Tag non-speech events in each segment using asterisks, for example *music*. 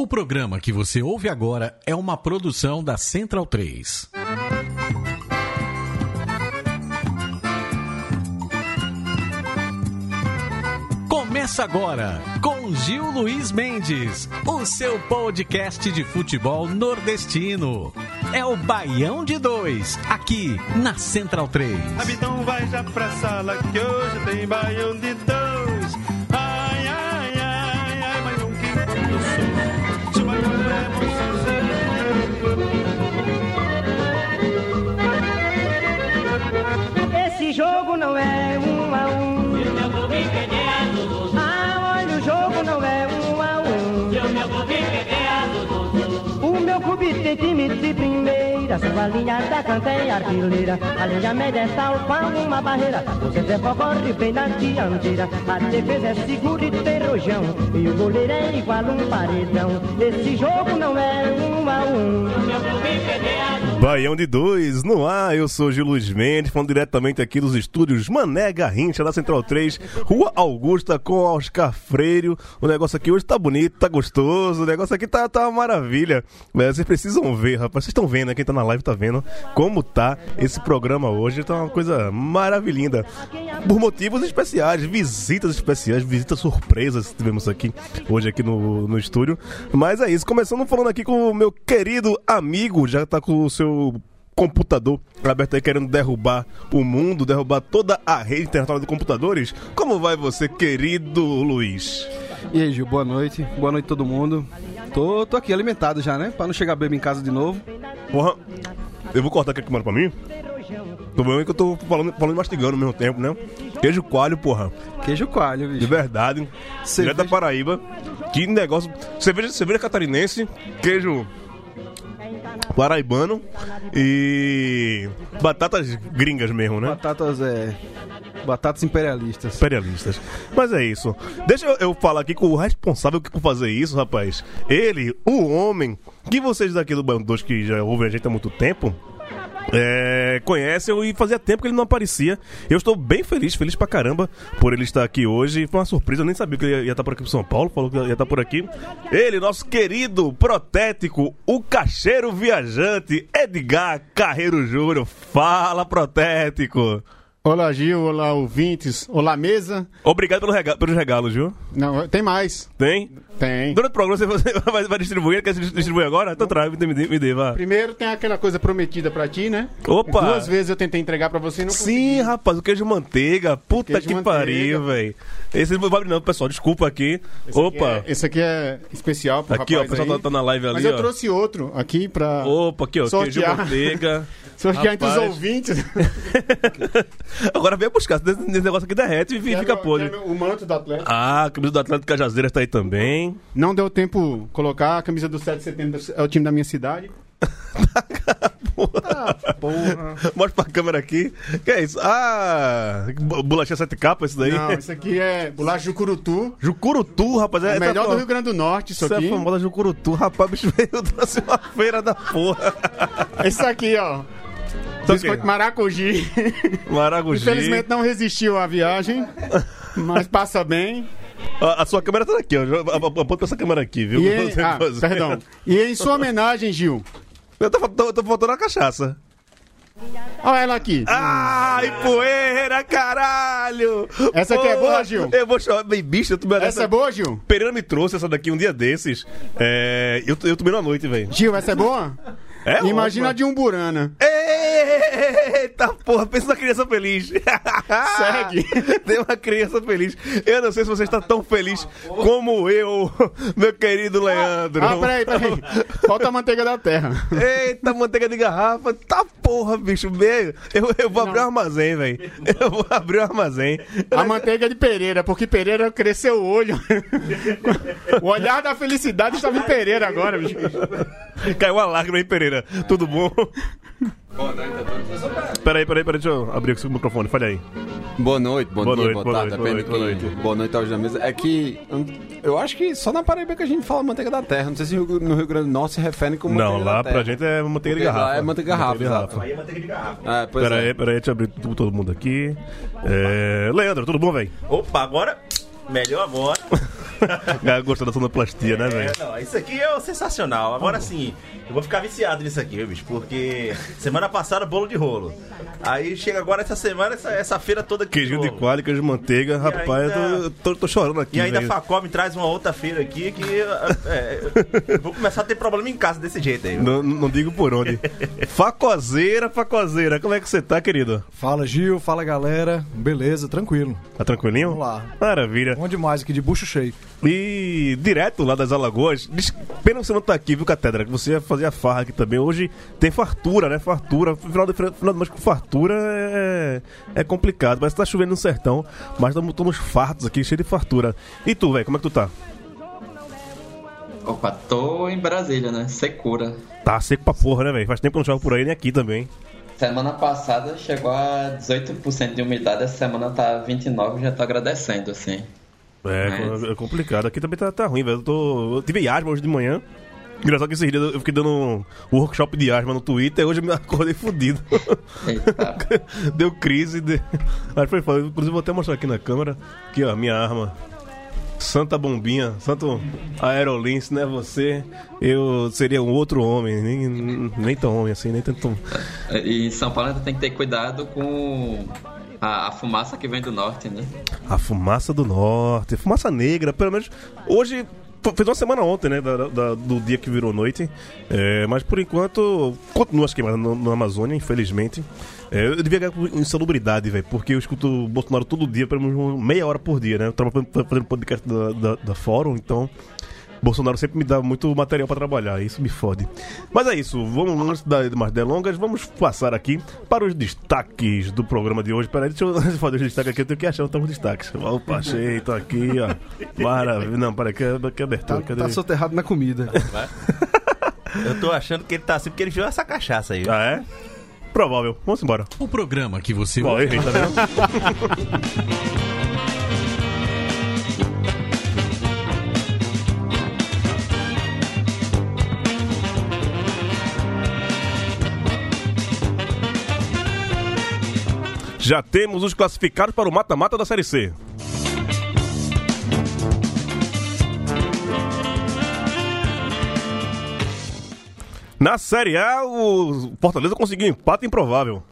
O programa que você ouve agora é uma produção da Central 3. Começa agora com Gil Luiz Mendes, o seu podcast de futebol nordestino. É o Baião de Dois, aqui na Central 3. Habitão vai já pra sala que hoje tem baião de dois. Sua linha da canta é artilheira. A linha média é qual uma barreira. O centro corre bem na dianteira. A defesa é segura e tem rojão. E o goleiro é igual um paredão. Esse jogo não é um a um. Baião de dois, no ar, eu sou Gil Luiz Mendes, falando diretamente aqui dos estúdios Mané Garrincha, da Central 3, Rua Augusta com Oscar Freire. O negócio aqui hoje tá bonito, tá gostoso, o negócio aqui tá, tá uma maravilha. Mas vocês precisam ver, rapaz, vocês estão vendo, né? Quem tá na live tá vendo como tá esse programa hoje, tá uma coisa maravilhinda. Por motivos especiais, visitas especiais, visitas surpresas que tivemos aqui hoje aqui no, no estúdio. Mas é isso, começando falando aqui com o meu querido amigo, já tá com o seu computador aberto aí querendo derrubar o mundo, derrubar toda a rede internacional de computadores. Como vai você, querido Luiz? E aí, Gil, boa noite. Boa noite todo mundo. Tô, tô aqui alimentado já, né? Pra não chegar bêbado em casa de novo. Porra, eu vou cortar aqui que mano pra mim. Tô vendo que eu tô falando, falando e mastigando ao mesmo tempo, né? Queijo coalho, porra. Queijo coalho, De bicho. verdade. Direto da Paraíba. Que negócio. Cerveja, cerveja catarinense, queijo paraibano e batatas gringas mesmo, né? Batatas, é... Batatas imperialistas. imperialistas. Mas é isso. Deixa eu, eu falar aqui com o responsável por fazer isso, rapaz. Ele, o homem que vocês daqui do Bando 2 que já ouvem a gente há muito tempo. É, conhecem e fazia tempo que ele não aparecia. Eu estou bem feliz, feliz pra caramba por ele estar aqui hoje. Foi uma surpresa, eu nem sabia que ele ia, ia estar por aqui pro São Paulo, falou que ia estar por aqui. Ele, nosso querido protético, o cacheiro viajante, Edgar Carreiro Júnior. Fala, protético! Olá, Gil. Olá, ouvintes. Olá, mesa. Obrigado pelo rega pelos regalos, viu? Não, tem mais. Tem? Tem. Durante o programa você vai, *laughs* vai distribuir, quer distribuir agora? Então traz, me dê, me dê, vá. Primeiro tem aquela coisa prometida pra ti, né? Opa! Duas vezes eu tentei entregar pra você e não Sim, rapaz, o queijo manteiga. Puta Queijo que manteiga. pariu, velho. Esse não vai abrir não, pessoal. Desculpa aqui. Esse Opa. aqui é- esse aqui é especial pro Aqui, ó, o rapaz pessoal tá, tá na live ali, Mas eu ó. trouxe outro aqui pra Opa, aqui, ó. Queijo Sortear. manteiga. *laughs* sortear entre os Rapaz. ouvintes. *laughs* Agora vem buscar. Esse negócio aqui derrete e fica podre. O manto do Atlético. Ah, a camisa do Atlético Cajazeiras tá aí também. Não deu tempo colocar a camisa do 7 de setembro. É o time da minha cidade. *laughs* Porra. Mostra pra câmera aqui. Que é isso? Ah, bolachinha sete capas, isso daí. Não, isso aqui é bolacha Jucurutu. Jucurutu, rapaz. É essa melhor fam- do Rio Grande do Norte, isso é aqui. a famosa Jucurutu. Rapaz, bicho veio trouxe uma feira da porra. Esse aqui, ó. Isso Biscoito. Maracuji. Maragogi. Infelizmente não resistiu à viagem, mas passa bem. A, a sua câmera tá aqui, ó. Aponta essa câmera aqui, viu? E *laughs* em, ah, perdão. E em sua homenagem, Gil, Eu tô, tô, tô faltando a cachaça. olha ela aqui. Ai, poeira, caralho! Essa aqui é boa, Gil? Eu vou chorar. Bem, bicho, eu tomei Essa é boa, Gil? Pereira me trouxe essa daqui um dia desses. É, eu, eu tomei na noite, velho. Gil, essa é boa? É Imagina a de um Burana. Eita porra, pensa na criança feliz. *laughs* Segue. Tem uma criança feliz. Eu não sei se você está tão feliz como eu, meu querido Leandro. Ah, peraí, peraí. Falta a manteiga da terra. Eita, manteiga de garrafa. Tá porra, bicho. Eu, eu vou abrir um armazém, velho. Eu vou abrir um armazém. A manteiga de Pereira, porque Pereira cresceu o olho. O olhar da felicidade estava em Pereira agora, bicho. Caiu uma lágrima aí, Pereira. Tudo bom? Peraí, peraí, peraí. Deixa eu abrir o microfone. Falha aí. Boa noite, bom Boa dia, noite, boa, boa tarde, noite, depende boa de noite, quem. boa noite. Boa noite aos da mesa. É que hum, eu acho que só na Paraíba que a gente fala manteiga da terra. Não sei se no Rio Grande do Norte se refere como Não, manteiga lá da terra. pra gente é manteiga de lá garrafa. é manteiga de garrafa, exato. É, pois Pera é. aí, pera aí, deixa eu abrir tudo, todo mundo aqui. É... Leandro, tudo bom, velho? Opa, agora. Melhor agora. *laughs* *laughs* Gostou da sonoplastia, né, velho? É, não, isso aqui é sensacional. Agora sim, eu vou ficar viciado nisso aqui, bicho, porque semana passada bolo de rolo. Aí chega agora essa semana, essa, essa feira toda aqui. Queijinho de rolo. coalho, queijo de manteiga. Rapaz, ainda- eu tô, tô- tô chorando aqui, E ainda a velho. Facom me traz uma outra feira aqui que é, eu vou começar a ter problema em casa desse jeito aí. Não, não digo por onde. *laughs* facozeira, facozeira. Como é que você tá, querido? Fala Gil, fala galera, beleza, tranquilo. Tá tranquilinho? Vamos lá. Maravilha. Bom demais aqui, de bucho cheio. E direto lá das Alagoas, pena você não tá aqui, viu, Catedra? Que você ia fazer a farra aqui também. Hoje tem fartura, né? Fartura. Final de, final de mês com fartura é, é complicado. Parece que tá chovendo no sertão, mas estamos fartos aqui, cheio de fartura. E tu, velho, como é que tu tá? Opa, tô em Brasília, né? Secura. Tá seco pra porra, né, velho? Faz tempo que eu não chove por aí, nem aqui também. Semana passada chegou a 18% de umidade, essa semana tá 29%, já tô agradecendo, assim. É, Mas- é complicado. Aqui também tá, tá ruim, velho. Eu, tô... eu tive asma hoje de manhã. Engraçado que esses dias eu fiquei dando um workshop de asma no Twitter e hoje eu me *laughs* acordei fudido. *laughs* Deu crise. De... Mas foi foda. Inclusive, vou até mostrar aqui na câmera. Aqui, ó, minha arma. Santa Bombinha, Santo Aerolince, né? Você, eu seria um outro homem, nem, nem tão homem assim, nem tanto. E em São Paulo tem que ter cuidado com a, a fumaça que vem do norte, né? A fumaça do norte, fumaça negra, pelo menos. Hoje, fez uma semana ontem, né? da- da- do dia que virou noite. É, mas por enquanto, continua as queimadas no Amazônia, infelizmente. É, eu devia ganhar com insalubridade, velho, porque eu escuto Bolsonaro todo dia, pelo menos meia hora por dia, né? Eu tava fazendo podcast da, da, da Fórum, então. Bolsonaro sempre me dá muito material pra trabalhar, isso me fode. Mas é isso, vamos antes de mais delongas, vamos passar aqui para os destaques do programa de hoje. Peraí, deixa eu *laughs* antes de fazer os destaques aqui, eu tenho que achar os destaques. Opa, *laughs* achei, tô aqui, ó. Maravilha. Não, peraí, que, que abertura, cadê? Tá soterrado na comida. Eu tô achando que ele tá assim porque ele viu essa cachaça aí. Ah, é? Provável. Vamos embora. O programa que você Bom, ouve- errei, tá vendo? *laughs* Já temos os classificados para o mata-mata da Série C. Na Série A, o Fortaleza conseguiu um empate improvável.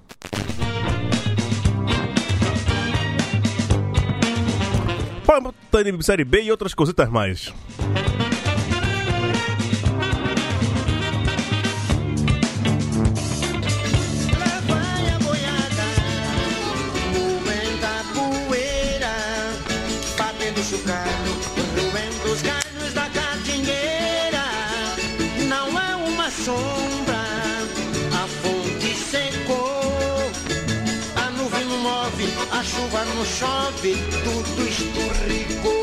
Para Série B e outras cositas mais. Sombra, a fonte secou. A nuvem não move, a chuva não chove, tudo esturricou.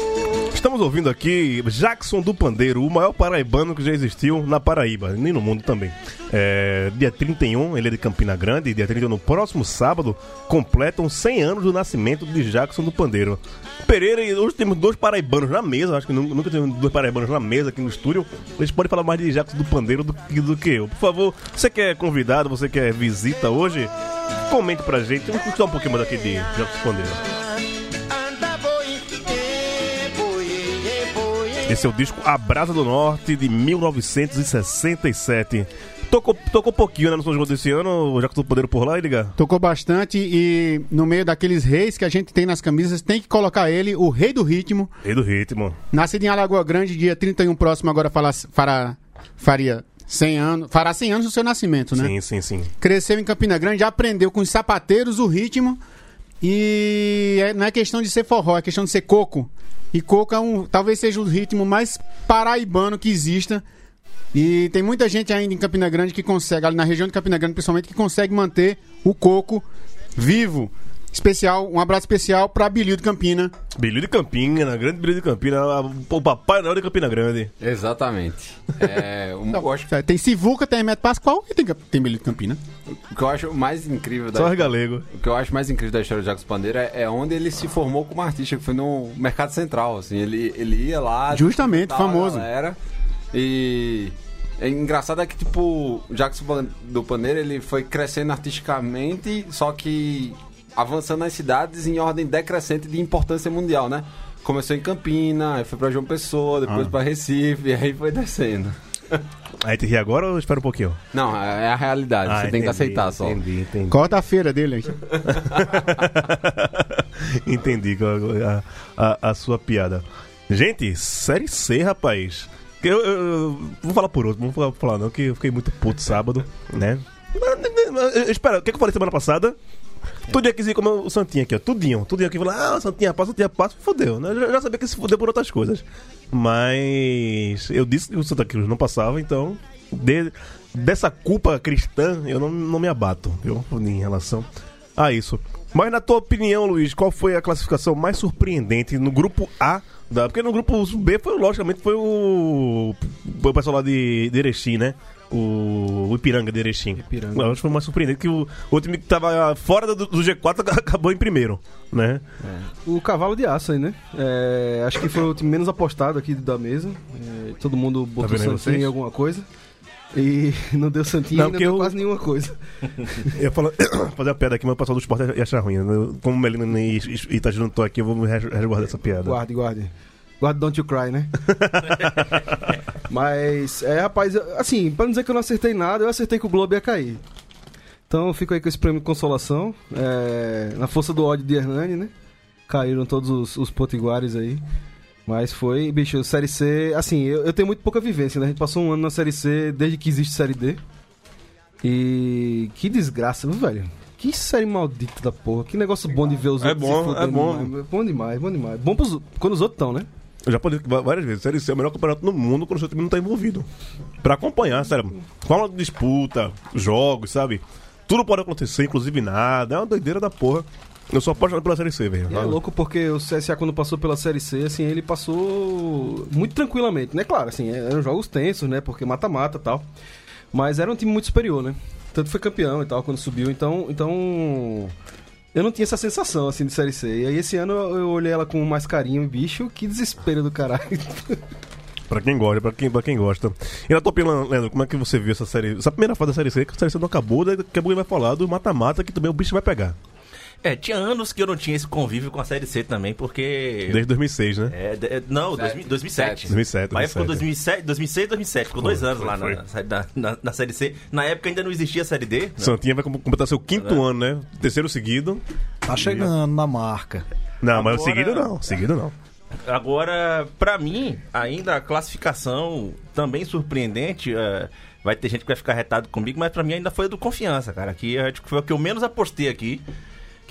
Estamos ouvindo aqui Jackson do Pandeiro, o maior paraibano que já existiu na Paraíba, nem no mundo também. É, dia 31, ele é de Campina Grande, dia 31, no próximo sábado, completam 100 anos do nascimento de Jackson do Pandeiro. Pereira, e hoje temos dois paraibanos na mesa, acho que nu- nunca tivemos dois paraibanos na mesa aqui no estúdio. Eles podem falar mais de Jackson do Pandeiro do, que- do que eu. Por favor, você que é convidado, você que é visita hoje, comente pra gente. Vamos escutar um pouquinho mais aqui de Jackson do Pandeiro. Esse é o disco A Brasa do Norte de 1967. Tocou, tocou pouquinho né, no São João desse ano, já que tu poderam por lá, liga. Tocou bastante e no meio daqueles reis que a gente tem nas camisas, tem que colocar ele, o rei do ritmo. Rei do ritmo. Nascido em Alagoa Grande, dia 31 próximo, agora fará, faria 100 anos, fará 100 anos do seu nascimento, né? Sim, sim, sim. Cresceu em Campina Grande, aprendeu com os sapateiros o ritmo e é- não é questão de ser forró, é questão de ser coco. E coco é um, talvez seja o ritmo mais paraibano que exista. E tem muita gente ainda em Campina Grande que consegue, ali na região de Campina Grande principalmente, que consegue manter o coco vivo. Especial, um abraço especial para Bilio de Campina. Bilho de Campina, grande Bilho de Campina, o Papai Noel de Campina Grande. Exatamente. É, um- eu acho, Tem Sivuca, tem Hermeto Pascoal e tem, tem Bilio de Campina. o que eu acho mais incrível da Só os galego. O que eu acho mais incrível da história do Jacques Pandeiro é, é onde ele se formou como artista, que foi no Mercado Central, assim, ele, ele ia lá... Justamente, famoso. Galera, e é engraçado é que, tipo, o Jacques Pan- do Pandeiro, ele foi crescendo artisticamente, só que avançando nas cidades em ordem decrescente de importância mundial, né? Começou em Campina, aí foi pra João Pessoa, depois Ah. pra Recife, *laughs* e aí foi descendo. *laughs* Aí tem que ir agora ou espera um pouquinho? Não, é a realidade, Ah, você tem que entendi, aceitar só. Entendi, entendi. Corta a feira dele. *laughs* Entendi a, a- a sua piada. Gente, série C, rapaz. Eu, eu- eu vou falar por outro, não vou falar não, que eu fiquei muito puto sábado, né? Espera, o que, que eu falei semana passada? Tudo ia quis ir como o Santinha aqui, ó. Tudinho, tudinho aqui. Falar, ah, Santinha passa, Santinha passa. Fodeu, né? Eu já, sabia que se fodeu por outras coisas. Mas eu disse que o Santa Cruz não passava, então. de- dessa culpa cristã, eu não, não me abato, viu? Em relação a isso. Mas na tua opinião, Luiz, qual foi a classificação mais surpreendente no grupo A? Da, porque no grupo B foi, logicamente, foi o, o pessoal lá de, de Erechim, né? O, o Ipiranga de Erechim. Ipiranga. Eu acho que foi mais surpreendente que o, o time que tava fora do, do G4 *laughs* acabou em primeiro, né? O cavalo de aço aí, né? É, acho que foi o time menos apostado aqui da mesa. É, todo mundo botou vendo aí Santinho em alguma coisa. E *laughs* não deu Santinho Não, e não deu eu- quase nenhuma coisa. *laughs* Eu ia falar, *coughs* fazer uma piada aqui, mas o pessoal do esporte ia achar ruim. né? Como o Melina e, e não estão aqui, eu vou me res- resguardar essa piada. Guarde, guarde. Guarde Don't You Cry, né? *laughs* Mas, é, rapaz, assim, pra não dizer que eu não acertei nada, eu acertei que o Globo ia cair. Então eu fico aí com esse prêmio de consolação. é, na força do ódio de Hernani, né? Caíram todos os, os potiguares aí. Mas foi, bicho, Série C, assim, eu, eu tenho muito pouca vivência, né? A gente passou um ano na Série C desde que existe Série D. E que desgraça, velho? Que série maldita da porra. Que negócio bom de ver os É outros bom, se fudendo é bom. demais. Bom demais, bom demais. Bom pros, quando os outros estão, né? Eu já falei várias vezes, Série C é o melhor campeonato do mundo quando o seu time não tá envolvido. Pra acompanhar, sério. Forma de disputa, jogos, sabe? Tudo pode acontecer, inclusive nada. É uma doideira da porra. Eu sou apaixonado pela Série C, velho. É louco porque o CSA quando passou pela Série C, assim, ele passou muito tranquilamente, né? Claro, assim, eram jogos tensos, né? Porque mata-mata e tal. Mas era um time muito superior, né? Tanto foi campeão e tal quando subiu, então, então eu não tinha essa sensação assim de Série C. E aí esse ano eu olhei ela com mais carinho, bicho, que desespero do caralho. *laughs* Pra quem gosta, pra quem, pra quem gosta. E na tua opinião, Leandro, como é que você viu essa série? Essa primeira fase da Série C, que a Série C não acabou, daqui a pouco vai falar do mata-mata, que também o bicho vai pegar. É, tinha anos que eu não tinha esse convívio com a Série C também, porque... Desde 2006, né? É, de- é, não, 2000 2007. 2007, Mas ficou 2007. 2007, 2006, 2007. Ficou Foi, dois anos foi, lá foi. na, série- na, na- Série C. Na época ainda não existia a Série D. né? Santinha vai com- completar seu quinto ano, né? Terceiro seguido. Tá chegando na marca. Não, mas o Agora- seguido não. Seguido não. Agora, pra mim, ainda a classificação também surpreendente. é, vai ter gente que vai ficar retado comigo, mas pra mim ainda foi a do Confiança, cara. Que acho que foi o que eu menos apostei aqui.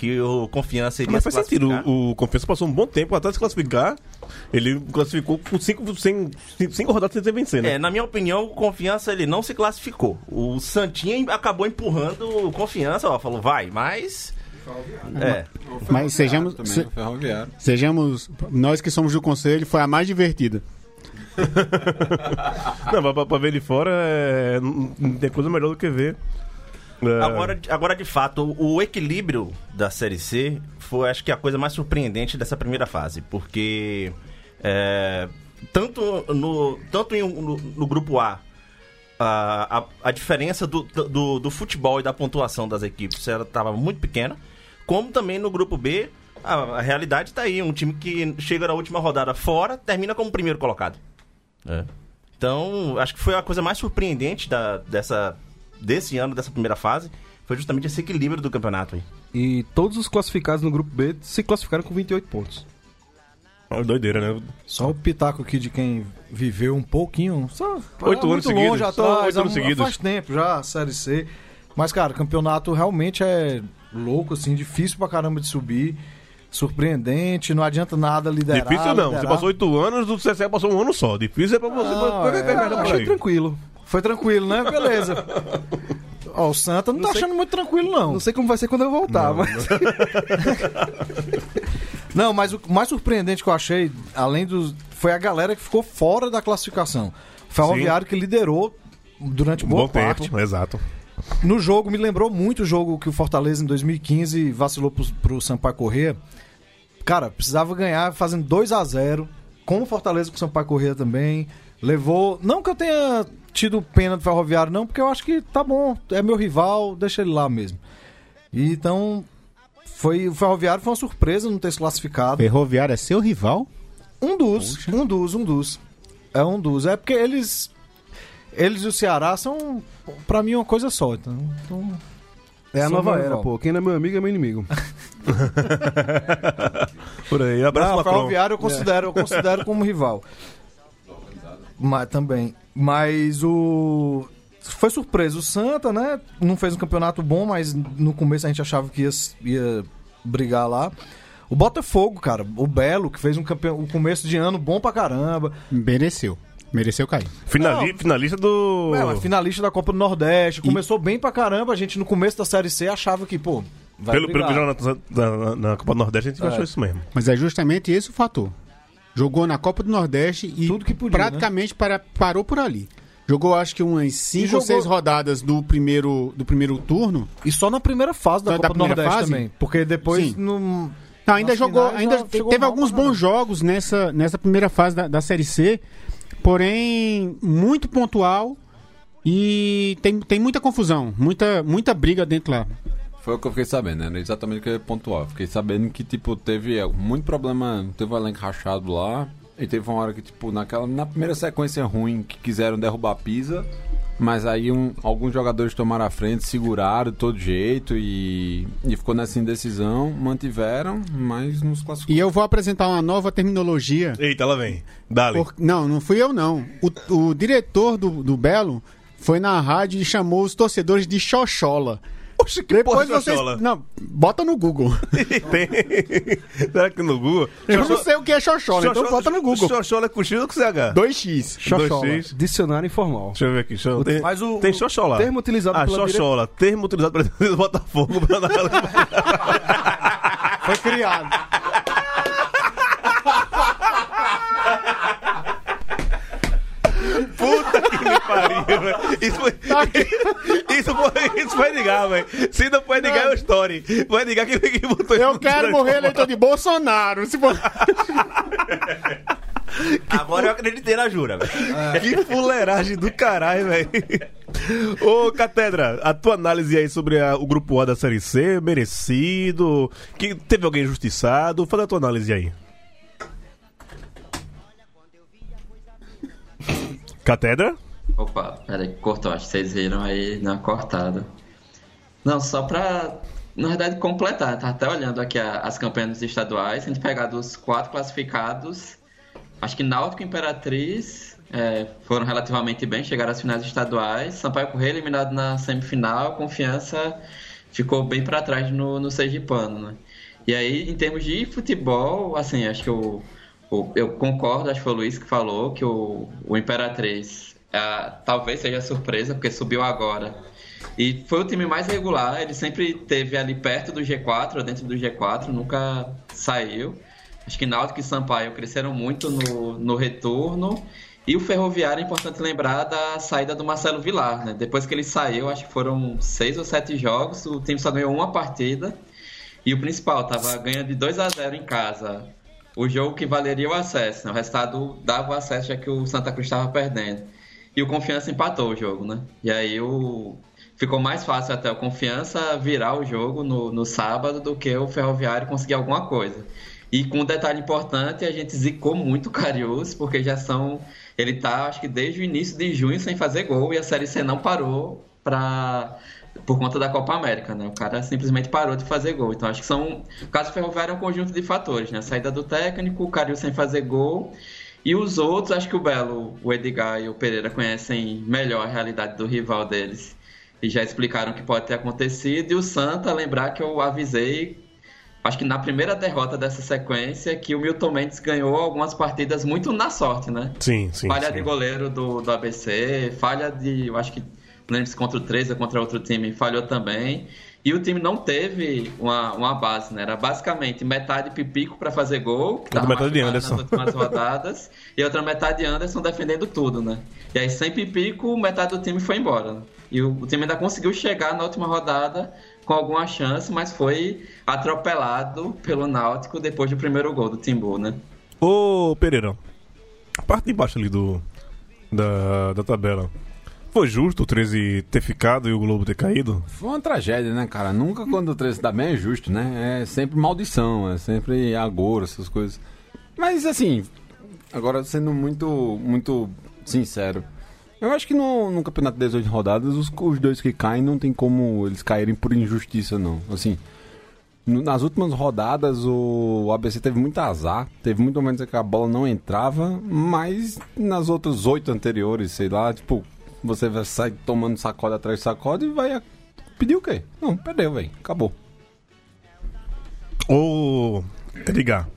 Que o Confiança iria Mas se faz sentido. O, o Confiança passou um bom tempo até se classificar. Ele classificou com cinco, sem, cinco rodadas sem vencer, né? É, na minha opinião, o Confiança ele não se classificou. O Santinha acabou empurrando o Confiança, ó, falou, vai, mas... É, Mas sejamos, se- sejamos. Nós que somos do conselho, foi a mais divertida. *laughs* Não, pra, pra- ver de fora, é, não tem coisa melhor do que ver. É, Agora, agora, de fato, o equilíbrio da Série C foi, acho que, a coisa mais surpreendente dessa primeira fase. Porque, é, tanto, no, tanto em- no, no grupo A, a, a, a diferença do, do, do futebol e da pontuação das equipes estava muito pequena, como também no grupo B, a, a realidade está aí. Um time que chega na última rodada fora, termina como primeiro colocado. É. Então, acho que foi a coisa mais surpreendente da, dessa, desse ano, dessa primeira fase, foi justamente esse equilíbrio do campeonato aí. E todos os classificados no grupo B se classificaram com 28 pontos. é uma doideira, né? Só o pitaco aqui de quem viveu um pouquinho. Só, Oito é anos muito seguidos, longe atrás, oito anos há- seguidos. faz tempo já, a Série C. Mas, cara, o campeonato realmente é louco, assim, difícil pra caramba de subir. Surpreendente, não adianta nada liderar. Difícil não. Você liderar. passou oito anos, o CSE passou um ano só. Difícil é pra você. Não, pra- é, pra- pra- eu por achei. Tranquilo. Foi tranquilo, né? Beleza. Ó, o Santa não, tá achando muito tranquilo, não. Não sei como vai ser quando eu voltar, mas. *laughs* Não, mas o mais surpreendente que eu achei, além dos. Foi a galera que ficou fora da classificação. O Ferroviário que liderou durante Um boa bom parte. tempo, exato. No jogo, me lembrou muito o jogo que o Fortaleza em 2015 vacilou pro, pro Sampaio Corrêa. Cara, precisava ganhar fazendo 2 a 0 com o Fortaleza com o Sampaio Corrêa também. Levou. Não que eu tenha tido pena do Ferroviário, não, porque eu acho que tá bom, é meu rival, deixa ele lá mesmo. E então. Foi, o Ferroviário foi uma surpresa não ter se classificado. Ferroviário é seu rival? Um dos, um dos, um dos. É um dos. É porque eles. Eles e o Ceará são, pra mim, uma coisa só. Então, então É a São nova era, rival. pô. Quem não é meu amigo é meu inimigo. *laughs* Por aí. Abraço, Não. Ferroviário eu considero, eu considero como rival. Mas também. Mas o. Foi surpresa. O Santa, né? Não fez um campeonato bom, mas no começo a gente achava que ia, ia brigar lá. O Botafogo, cara, o Belo, que fez um campeão, um começo de ano bom pra caramba. Mereceu. Mereceu cair. Finali- finalista do. É, finalista da Copa do Nordeste. Começou bem pra caramba. A gente no começo da Série C achava que, pô. Vai Pelo, pelo que na, na, na Copa do Nordeste, a gente É. achou isso mesmo. Mas é justamente esse o fator. Jogou na Copa do Nordeste e Tudo que podia, praticamente para, parou por ali. Jogou acho que umas 5 ou jogou- 6 rodadas do primeiro, do primeiro turno. E só na primeira fase da Da- Copa do Nordeste fase? também. Porque depois Sim. não. Não, ainda Nas jogou, ainda teve mal alguns bons jogos nessa, nessa primeira fase da, da Série C, porém muito pontual e tem, tem muita confusão, muita, muita briga dentro lá. Foi o que eu fiquei sabendo, né? Era exatamente o que eu ia pontuar. Fiquei sabendo que, tipo, teve muito problema, teve um elenco rachado lá. E teve uma hora que, tipo, naquela, na primeira sequência ruim, que quiseram derrubar a Pisa. Mas aí um- alguns jogadores tomaram a frente, seguraram de todo jeito e, e ficou nessa indecisão. Mantiveram, mas nos classificou. E eu vou apresentar uma nova terminologia. Eita, lá vem. Dali. Por- não, não fui eu não. O, o diretor do, do Belo foi na rádio e chamou os torcedores de xoxola. Oxe, que Depois porra vocês. xoxola? Não, bota no Google. *laughs* Tem. Será que no Google? Eu não sei o que é xoxola, então bota no Google. Xoxola é com X ou com CH? 2x. Xoxola. 2x. Dicionário informal. Deixa eu ver aqui. Xo- Tem, Mas o- tem o xoxola. termo utilizado ah, pela xoxola. Termo utilizado pela *laughs* Botafogo. pra dar- *laughs* Foi criado. Puta que me pariu, velho. Isso foi. *laughs* Isso foi, isso foi ligar, velho. Se não foi ligar, é o story. Foi ligar que que botou Eu quero morrer eleitor de Bolsonaro. Se for... *laughs* Agora eu acreditei na jura, velho. Que fuleiragem do caralho, velho. Ô, Catedra, a tua análise aí sobre a- o grupo A da Série C, merecido, que teve alguém injustiçado, faz a tua análise aí. Catedra? Opa, peraí, cortou, acho que vocês viram aí na cortada. Não, só pra, na verdade, completar, tá até olhando aqui a- as campanhas estaduais, a gente pegar dos quatro classificados, acho que Náutico e Imperatriz é, foram relativamente bem, chegaram às finais estaduais, Sampaio Correia eliminado na semifinal, Confiança ficou bem pra trás no, no Sergipano, né? E aí, em termos de futebol, assim, acho que o, o- eu concordo, acho que foi o Luiz que falou que o, o Imperatriz ah, talvez seja surpresa, porque subiu agora. E foi o time mais regular, ele sempre teve ali perto do G4, ou dentro do G4, nunca saiu. Acho que Náutico e Sampaio cresceram muito no, no retorno. E o Ferroviário é importante lembrar da saída do Marcelo Vilar, né? Depois que ele saiu, acho que foram seis ou sete jogos, o time só ganhou uma partida. E o principal, tava ganhando de 2 a 0 em casa. O jogo que valeria o acesso, né? O resultado dava o acesso, já que o Santa Cruz estava perdendo. E o Confiança empatou o jogo, né? E aí o... ficou mais fácil até o Confiança virar o jogo no, no sábado do que o Ferroviário conseguir alguma coisa. E com um detalhe importante, a gente zicou muito o Cariús, porque já são. Ele tá, acho que desde o início de junho sem fazer gol e a Série C não parou pra. Por conta da Copa América, né? O cara simplesmente parou de fazer gol. Então acho que são. O caso Ferroviário é um conjunto de fatores, né? A saída do técnico, o Cariús sem fazer gol. E os outros, acho que o Belo, o Edgar e o Pereira conhecem melhor a realidade do rival deles. E já explicaram o que pode ter acontecido. E o Santa, lembrar que eu avisei acho que na primeira derrota dessa sequência, que o Milton Mendes ganhou algumas partidas muito na sorte, né? Sim, sim. falha sim. de goleiro do, do ABC, falha de. Eu acho que. Não lembro se contra o 13 ou contra outro time, falhou também. E o time não teve uma, uma base, né? Era basicamente metade Pipico para fazer gol, que tava metade de Anderson. nas últimas rodadas, e outra metade Anderson defendendo tudo, né? E aí, sem Pipico, metade do time foi embora. né? E o, o time ainda conseguiu chegar na última rodada com alguma chance, mas foi atropelado pelo Náutico depois do primeiro gol do Timbu, né? Ô, Pereira, a parte de baixo ali do, da, da tabela, foi justo o 13 ter ficado e o Globo ter caído? Foi uma tragédia, né, cara? Nunca quando o 13 dá bem é justo, né? É sempre maldição, é sempre agouro, essas coisas. Mas, assim, Agora, sendo muito, muito sincero, eu acho que no, no campeonato de 18 rodadas, os, os dois que caem não tem como eles caírem por injustiça, não. Assim, nas últimas rodadas, o ABC teve muito azar. Teve muito momentos que a bola não entrava, mas nas outras oito anteriores, sei lá, tipo, você vai sair tomando sacode atrás de sacode e vai pedir o quê? Não, perdeu, velho. Acabou. Ô, Edgar,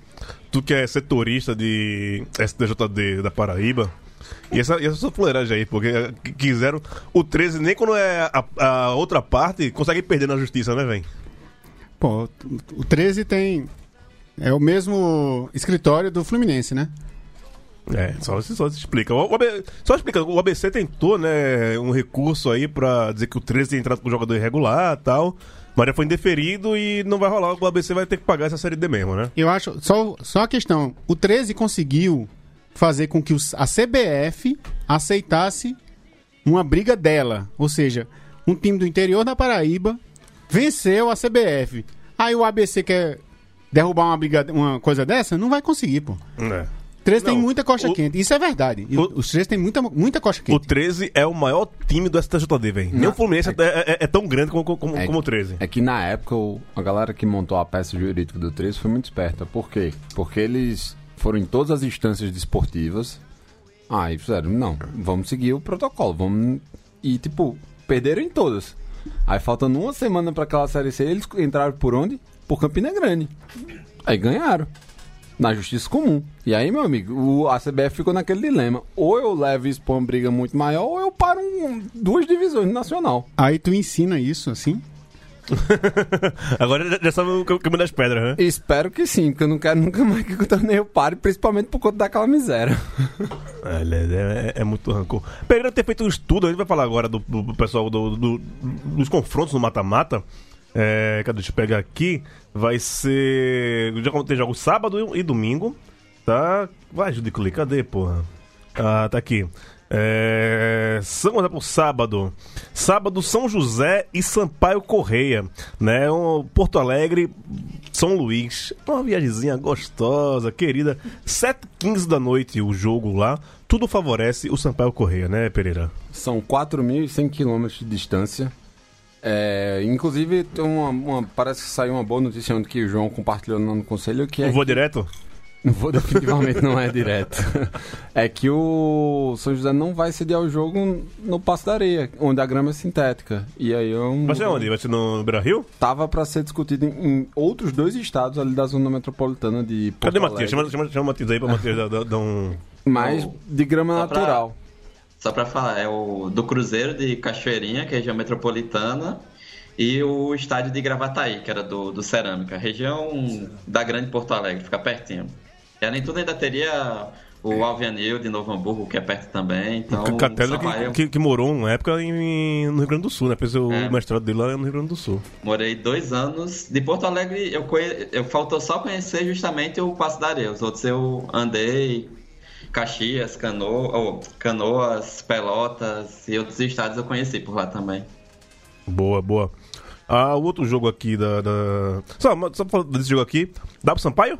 tu que é setorista de STJD da Paraíba, e essa, e essa sua fuleiragem aí, porque eh, qu- quiseram. O 13, nem quando é a, a outra parte, consegue perder na justiça, né, velho? Pô, o 13 tem. É o mesmo escritório do Fluminense, né? É, só, só se explica. O, o AB só explica, o ABC tentou, né, um recurso aí pra dizer que o 13 tem entrado com jogador irregular e tal, mas já foi indeferido e não vai rolar, o ABC vai ter que pagar essa série D mesmo, né? Eu acho. Só, só a questão: o 13 conseguiu fazer com que os- a CBF aceitasse uma briga dela. Ou seja, um time do interior da Paraíba venceu a CBF. Aí o ABC quer derrubar uma, briga, uma coisa dessa? Não vai conseguir, pô. É. O 13 tem Não, muita coxa o- quente. Isso é verdade. O- Os 13 tem muita, muita coxa O quente. 13 é o maior time do STJD, velho. Nem o Fluminense é, é- é tão grande como, como, É- como o 13. É que na época o- a galera que montou a peça jurídica do 13 foi muito esperta. Por quê? Porque eles foram em todas as instâncias desportivas. Ah, e fizeram, não, vamos seguir o protocolo, vamos. E tipo, perderam em todas. Aí faltando uma semana pra aquela série C, eles entraram por onde? Por Campina Grande. Aí ganharam. Na justiça comum. E aí, meu amigo, o, a CBF ficou naquele dilema. Ou eu levo isso pra uma briga muito maior, ou eu paro um- duas divisões no nacional. Aí tu ensina isso assim. *laughs* Agora já, sabe o cam- caminho das pedras, né? Espero que sim, porque eu não quero nunca mais que o torneio pare, principalmente por conta daquela miséria. *laughs* É, é, é- muito rancor. Pereira ter feito um estudo, a gente vai falar agora do, do- do pessoal do- do- dos confrontos no mata-mata. É, cadê? Deixa eu pegar aqui. Vai ser. Já tem jogos sábado e domingo. Tá? Vai, Judiculi, cadê, porra? Ah, tá aqui. É, São José pro sábado. Sábado, São José e Sampaio Correia. Né? Um, Porto Alegre, São Luís. Uma viagemzinha gostosa, querida. 7h15 da noite o jogo lá. Tudo favorece o Sampaio Correia, né, Pereira? São 4.100 quilômetros de distância. É, inclusive, tem uma, uma- parece que saiu uma boa notícia ontem que o João compartilhou no conselho, que é Eu vou direto? Não vou definitivamente não é direto. É que o São José não vai sediar o jogo no Passo da Areia, onde a grama é sintética. E aí eu Vai ser onde? Vai ser no Beira Rio? Tava pra ser discutido em, outros dois estados ali da zona metropolitana de Porto Cadê. Matias? Chama, chama, chama o Matias aí pra Matias dar, dar- um. Mas de grama pra- natural. Só pra falar, é o do Cruzeiro de Cachoeirinha, que é a região metropolitana, e o estádio de Gravataí, que era do, do Cerâmica, região da Grande Porto Alegre, fica pertinho. E além de tudo, ainda teria o Alvianil de Novo Hamburgo, que é perto também. Então, Catela Sampaio- que, que, que morou uma época em- no Rio Grande do Sul, né? Fez o É. mestrado dele lá no Rio Grande do Sul. Morei dois anos. De Porto Alegre, eu, conhe... eu faltou só conhecer justamente o Passo da Areia. Os outros eu andei. Caxias, Cano... oh, Canoas, Pelotas e outros estados eu conheci por lá também. Boa, boa. Ah, o outro jogo aqui da. da... Só, só pra falar desse jogo aqui. Dá pro Sampaio?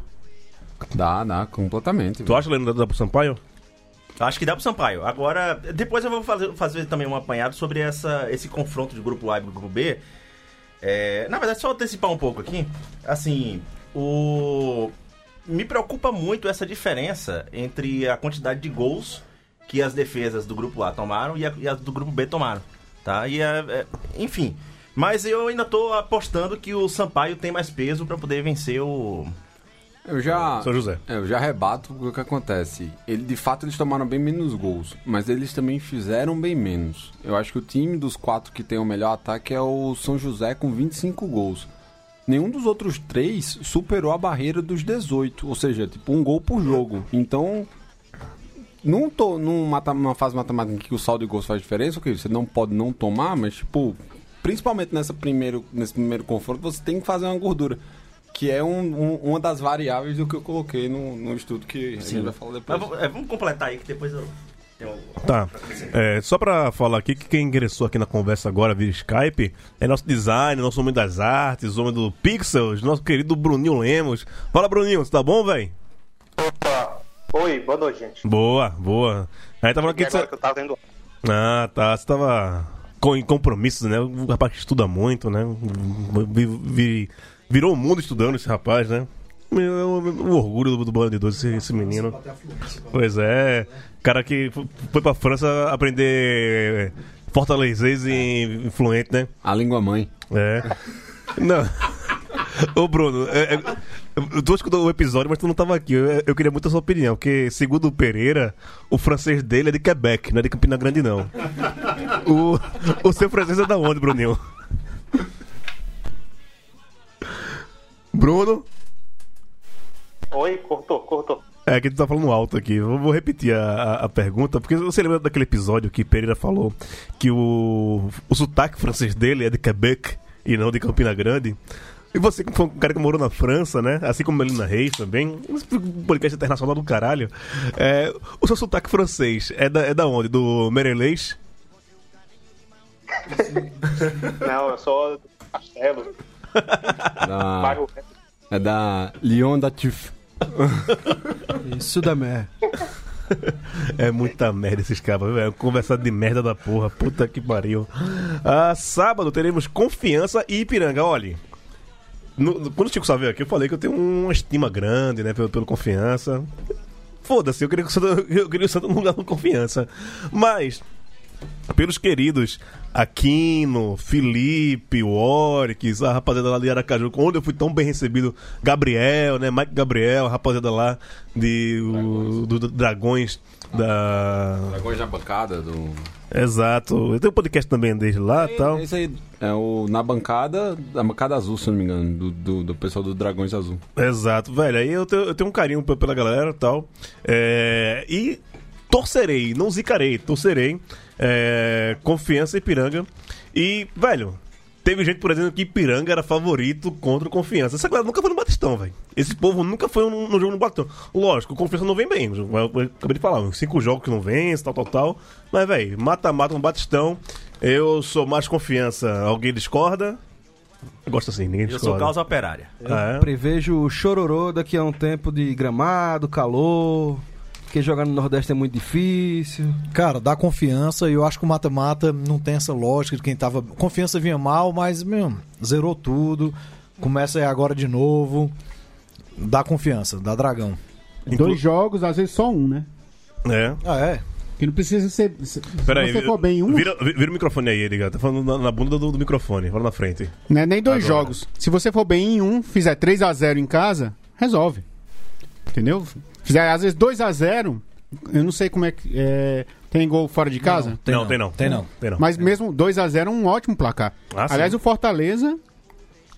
Dá, dá, completamente. Tu acha, Leandro, dá pro Sampaio? Acho que dá pro Sampaio. Agora, depois eu vou fazer, fazer também um apanhado sobre essa, esse confronto de grupo A e grupo B. É, na verdade, só antecipar um pouco aqui. Assim, o. Me preocupa muito essa diferença entre a quantidade de gols que as defesas do grupo A tomaram e, a- e as do grupo B tomaram. Tá? E é- é- enfim. Mas eu ainda tô apostando que o Sampaio tem mais peso para poder vencer o. Eu já. São José. Eu já rebato o que acontece. Ele, de fato, eles tomaram bem menos gols, mas eles também fizeram bem menos. Eu acho que o time dos quatro que tem o melhor ataque é o São José com 25 gols. Nenhum dos outros três superou a barreira dos 18, ou seja, tipo um gol por jogo. Então, não tô numa fase matemática em que o saldo de gols faz diferença, ok? Você não pode não tomar, mas tipo, principalmente nessa primeiro, nesse primeiro confronto, você tem que fazer uma gordura. Que é um- um- uma das variáveis do que eu coloquei no, no estudo que a gente vai falar depois. Mas, é, vamos completar aí que depois eu. Tá. É, só pra falar aqui que quem ingressou aqui na conversa agora via Skype é nosso design, nosso homem das artes, homem do Pixels, nosso querido Bruninho Lemos. Fala, Bruninho, você tá bom, velho? Opa, Oi, boa noite, gente. Boa, boa. Aí tava falando que você... que eu tava. Ah, tá. Você tava com, em compromissos, né? O rapaz que estuda muito, né? Vi- vi- virou o mundo estudando esse rapaz, né? Meu, o orgulho do, do Bando de Dois, esse, esse menino. Pois é. Cara que foi pra França aprender fortalezês e fluente, né? A língua mãe. É. Não. Ô, Bruno, é- é- eu tô escutando o episódio, mas tu não tava aqui. Eu, eu queria muito a sua opinião, porque, segundo o Pereira, o francês dele é de Quebec, não é de Campina Grande, não. O, o seu francês é da onde, Bruninho? Bruno? Oi, cortou, cortou. É que tu tá falando alto aqui. Eu vou repetir a, a- a pergunta, porque você lembra daquele episódio que Pereira falou que o, o sotaque francês dele é de Quebec e não de Campina Grande? E você, que foi um cara que morou na França, né? Assim como Melina Reis também, um podcast internacional do caralho. É, o seu sotaque francês é da, é da onde? Do Merelês? *laughs* Não, eu sou do Castelo. Da, é da Lyon da Tuf. *laughs* Isso da merda. *laughs* É muita merda esses cabos, velho. Conversado de merda da porra. Puta que pariu. Ah, sábado teremos confiança e Ipiranga. Olha, no- quando o Chico só veio aqui, eu falei que eu tenho uma estima grande, né, pelo, pelo confiança. Foda-se, eu queria que o Santos, *laughs* eu queria o Santos no lugar confiança. Mas, pelos queridos Aquino, Felipe, Warwick, a rapaziada lá de Aracaju, onde eu fui tão bem recebido, Gabriel, né, Mike Gabriel, a rapaziada lá de, o- do, do Dragões da... Dragões na bancada do. Exato, eu tenho um podcast também desde lá e tal. Esse aí é o na bancada, da bancada azul, se não me engano, do, do, do pessoal do Dragões Azul. Exato, velho. Aí eu tenho, eu tenho um carinho pela galera tal. É, e torcerei, não zicarei, torcerei. É, confiança e Ipiranga. E, velho, teve gente, por exemplo, que Ipiranga era favorito contra o Confiança. Essa galera nunca foi no Batistão, velho. Esse povo nunca foi no, no jogo no Batistão. Lógico, o Confiança não vem bem. Eu, eu acabei de falar, uns cinco jogos que não vence, tal, tal, tal. Mas, velho, mata-mata no Batistão. Eu sou mais confiança. Alguém discorda? Eu gosto assim, ninguém Eu discorda. sou causa operária. Ah, é? Prevejo chororô daqui a um tempo de gramado, calor. Porque jogar no Nordeste é muito difícil. Cara, dá confiança e eu acho que o mata-mata não tem essa lógica de quem tava. Confiança vinha mal, mas, meu, zerou tudo. Começa aí agora de novo. Dá confiança, dá dragão. Dois jogos, às vezes só um, né? É. Ah, é? Que não precisa ser. Se, se Peraí, você for bem em um, vira, vi- vira o microfone aí, Edgar. Tá falando na, na bunda do, do microfone, fala na frente. não é nem dois Agora. jogos. Se você for bem em um, fizer 3 a 0 em casa, resolve. Entendeu? Fizer às vezes 2 a 0 eu não sei como é que. é, tem gol fora de casa? Tem não, não, tem não. tem não. Tem não. Mas mesmo 2 a 0 é um ótimo placar. Ah, sim. Aliás, o Fortaleza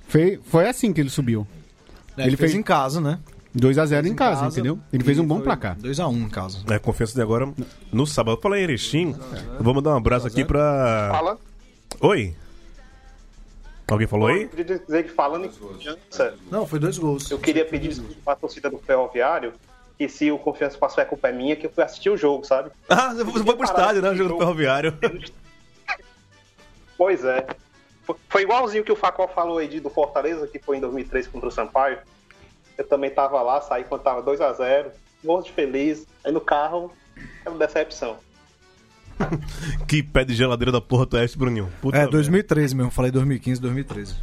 foi, foi assim que ele subiu. É, Ele ele fez fez- em casa, né? 2 a 0 em em casa, casa, entendeu? Ele fez um bom placar. 2x1 em casa. É, confiança de agora no sábado. Falar em Erechim, vou mandar um abraço aqui pra. Fala. Oi? Alguém falou aí? Eu queria dizer que falando em confiança, Não, foi dois gols. eu queria pedir desculpa pra torcida do Ferroviário. E se o Confiança passou, a culpa é minha, que eu fui assistir o jogo, sabe? *laughs* Ah, você foi pro estádio, né? Jogando ferroviário. Pois é. Foi- Foi igualzinho que o Facol falou aí de, do Fortaleza, que foi em 2003 contra o Sampaio. Eu também tava lá, saí quando tava 2x0, morro de feliz. Aí no carro, é uma decepção. Que pé de geladeira da porra tu é esse, Bruninho? Puta É, merda. 2013 mesmo. Falei 2015, 2013.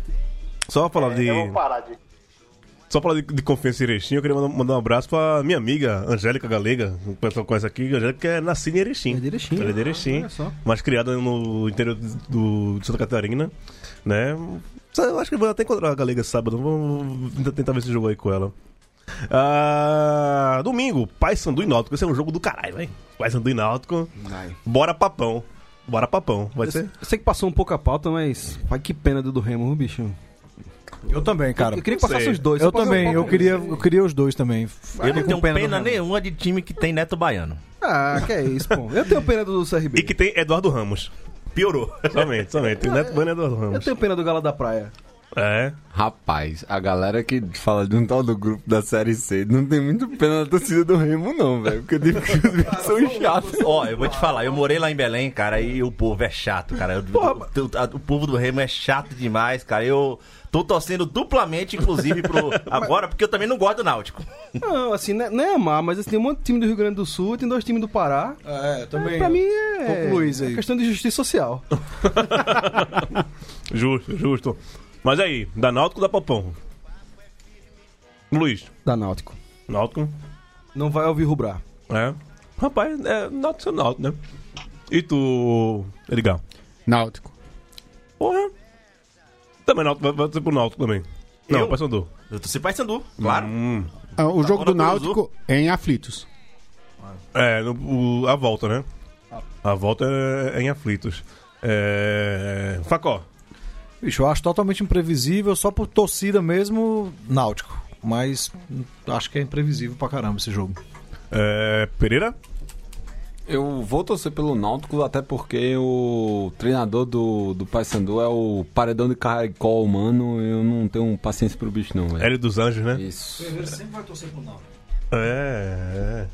Só pra falar É, de. Eu vou parar de. Só pra falar de, de confiança em Erechim, eu queria mandar, mandar um abraço pra minha amiga Angélica Galega. O pessoal conhece aqui, a Angélica que é nascida em Erechim. É de Erechim, Ela é de Erechim, olha só. mas criada no interior do, de Santa Catarina, né? Eu acho que vou até encontrar a Galega sábado. Vamos tentar- tentar ver esse jogo aí com ela. *laughs* Ah, domingo, Paysandu e Náutico. Esse é um jogo do caralho, velho. Paysandu e Náutico. Bora papão. Bora papão. Vai ser? Eu sei que passou um pouco a pauta, mas. Ai, que pena do do Remo, viu, bicho. Eu também, cara. eu queria que passasse os dois. Eu também, um eu queria, eu queria os dois também. Eu não tenho pena, Remo. nenhuma de time que tem Neto Baiano. Ah, que é isso, pô. Eu tenho pena do CRB. E que tem Eduardo Ramos. Piorou. *laughs* somente, somente. Neto Bana e Eduardo Eu Ramos. tenho pena do Galo da Praia. É. Rapaz, a galera que fala de um tal do grupo da Série C não tem muito pena da torcida do Remo, não, velho. Porque *laughs* eu digo que os bichos são chatos. Ó, eu vou te falar, eu morei lá em Belém, cara, e o povo é chato, cara. Eu- o, a- o povo do Remo é chato demais, cara. Eu tô torcendo duplamente, inclusive, pro. *laughs* Agora, porque eu também não gosto do Náutico. Não, assim, não é, não é amar, mas assim, tem um monte de time do Rio Grande do Sul, tem dois times do Pará. É, também. Pra mim é. Luiz aí. é questão de justiça social. *laughs* Justo, justo. Mas aí, da Náutico ou da Popão? Luiz. Da Náutico. Náutico. Não vai ouvir rubrar. É. Rapaz, é Náutico é Náutico, né? E tu, Edgar? Náutico. Porra. Também Náutico, vai, vai ser pro Náutico também. Não, Eu? Paysandu. Eu tô se Paysandu, claro. Hum. Ah, O jogo Tá do bom, Náutico é em aflitos. É, no- o- a volta, né? A volta é, é em aflitos. É... Facó. Bicho, eu acho totalmente imprevisível, só por torcida mesmo, náutico. Mas acho que é imprevisível pra caramba esse jogo. É... Pereira? Eu vou torcer pelo Náutico, até porque o treinador do, do Paysandu é o paredão de caracol humano. Eu não tenho paciência pro bicho, não, velho. Hélio dos Anjos, né? Isso. sempre vai torcer pro náutico. É.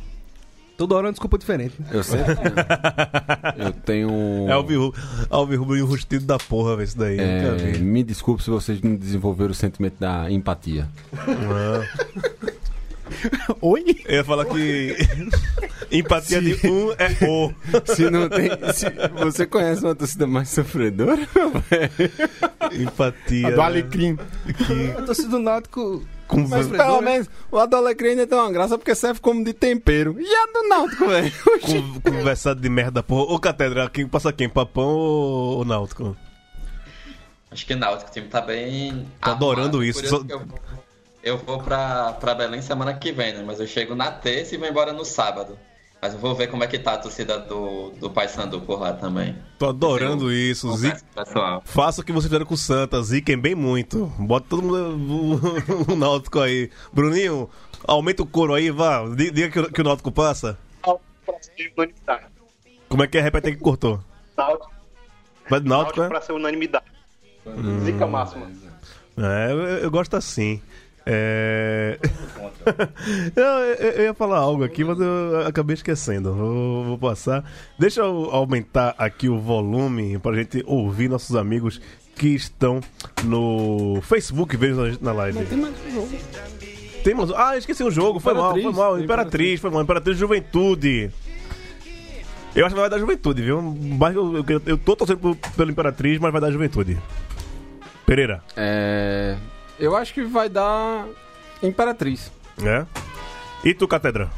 Toda hora é uma desculpa diferente. né? *laughs* Eu tenho. Eu tenho. É Alvirrubro Alvirrubro e o rustido da porra, velho, isso daí. É, me desculpe se vocês não desenvolveram o sentimento da empatia. Oi? Eu ia falar que *laughs* empatia de um é o. Se não tem. Se você conhece uma torcida mais sofredora, velho? *laughs* Empatia. A do Alecrim. A torcida do Náutico. Com Mas pelo menos o a do Alecrim ainda tem uma graça porque serve como de tempero. E a do Náutico, velho? Conversado de merda, porra. Ô, Catedra, quem passa quem? Papão ou, ou Náutico? Acho que Náutico, o time tá bem. Tô adorando isso, que Eu, eu vou pra, pra Belém semana que vem, né? Mas eu chego na terça e vou embora no sábado. Mas eu vou ver como é que tá a torcida do, do Paysandu por lá também. Tô adorando isso. Zi... Conversa com o pessoal. Faça o que vocês fizeram com o Santa. Ziquem bem muito. Bota todo mundo *laughs* o Náutico aí. Bruninho, aumenta o couro aí, vá. Di- Diga que, o- que o Náutico passa. Pra ser unanimidade. Como é que é? Repete aí que cortou. Náutico, Vai do Náutico, Náutico né? pra ser unanimidade. Zica máxima. É, eu, eu gosto assim. É... *laughs* eu, eu- eu ia falar algo aqui, mas eu acabei esquecendo. Vou, vou passar. Deixa eu aumentar aqui o volume pra gente ouvir nossos amigos que estão no Facebook vendo a gente na live. Tem mais um jogo. Tem mais... Ah, esqueci um jogo. Foi mal, foi Imperatriz. mal. Imperatriz, foi mal. Imperatriz Juventude. Eu acho que vai dar Juventude, viu? Mas eu, eu, eu tô torcendo pelo Imperatriz, mas vai dar Juventude. Pereira, É. Eu acho que vai dar Imperatriz. né? E tu, Catedra?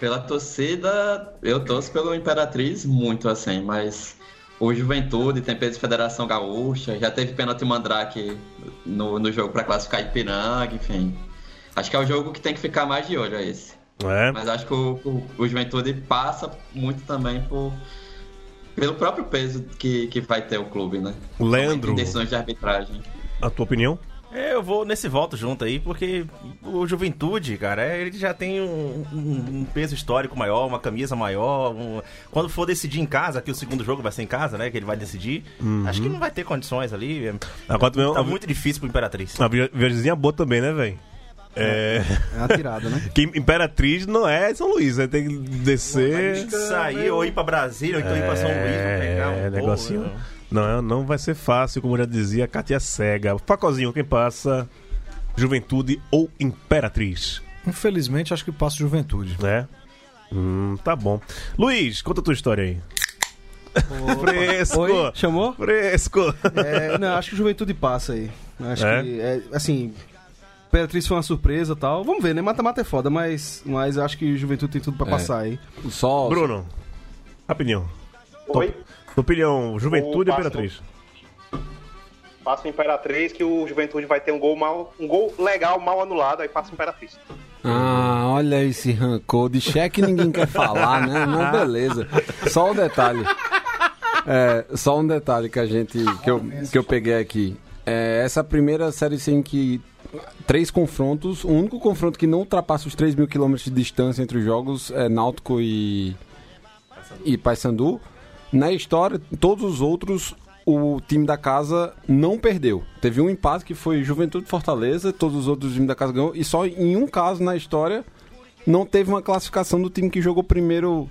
Pela torcida, eu torço pelo Imperatriz muito assim, mas o Juventude tem peso de Federação Gaúcha, já teve pênalti Mandrake no, no jogo pra classificar Ipiranga, enfim. Acho que é o jogo que tem que ficar mais de olho, é esse. É. Mas acho que o, o, o Juventude passa muito também por, pelo próprio peso que, que vai ter o clube, né? Leandro, Em decisões de arbitragem. a tua opinião? Eu vou nesse voto junto aí, porque o Juventude, cara, é, ele já tem um, um- um peso histórico maior, uma camisa maior. um- Quando for decidir em casa, que o segundo jogo vai ser em casa, né? Que ele vai decidir, acho que não vai ter condições ali. é- Agora Tá a, muito difícil pro Imperatriz. a via- viagemzinha boa também, né, velho? É. É uma tirada, né? Que Imperatriz não é São Luís, né? Tem que descer. Sair ou ir pra Brasília, ou então ir pra São Luís pra pegar um É, negocinho. né? Não, é- não vai ser fácil, como já dizia Katia Cega. Facozinho, quem passa? Juventude ou Imperatriz? Infelizmente, acho que passa Juventude. Né? Hum, tá bom. Luiz, conta a tua história aí. *laughs* Fresco! Oi, chamou? Fresco! É, não, acho que Juventude passa aí. Acho É? que, é, assim, Imperatriz foi uma surpresa e tal. Vamos ver, né? Mata-mata é foda, mas, mas acho que Juventude tem tudo pra É. passar aí. Só. Bruno, rapidinho. Oi? Tua opinião, Juventude ou Imperatriz? Passa o Imperatriz que o Juventude vai ter um gol mal, um gol legal, mal anulado, aí passa o Imperatriz. Ah, olha esse rancor. De cheque ninguém quer falar, né? Não, beleza. Só um detalhe. É, só um detalhe que a gente. que eu, que eu peguei aqui. É, essa primeira série sem que. Três confrontos. O único confronto que não ultrapassa os 3 mil quilômetros de distância entre os jogos é Náutico e. e Paysandu. Na história, todos os outros o time da casa não perdeu. Teve um empate que foi Juventude Fortaleza, todos os outros times da casa ganhou, e só em um caso na história não teve uma classificação do time que jogou primeiro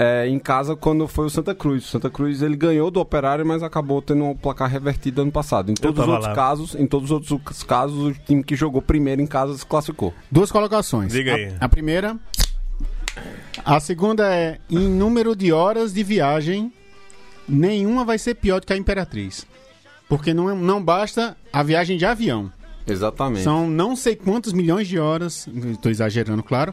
é, em casa quando foi o Santa Cruz. O Santa Cruz ele ganhou do Operário, mas acabou tendo um placar revertido ano passado. Em todos os outros lá. casos, em todos os outros casos, o time que jogou primeiro em casa se classificou. Duas colocações. Diga A- aí. A, primeira. A segunda é: em número de horas de viagem, nenhuma vai ser pior do que a Imperatriz. Porque não, é- não basta a viagem de avião. Exatamente. São não sei quantos milhões de horas, estou exagerando, claro,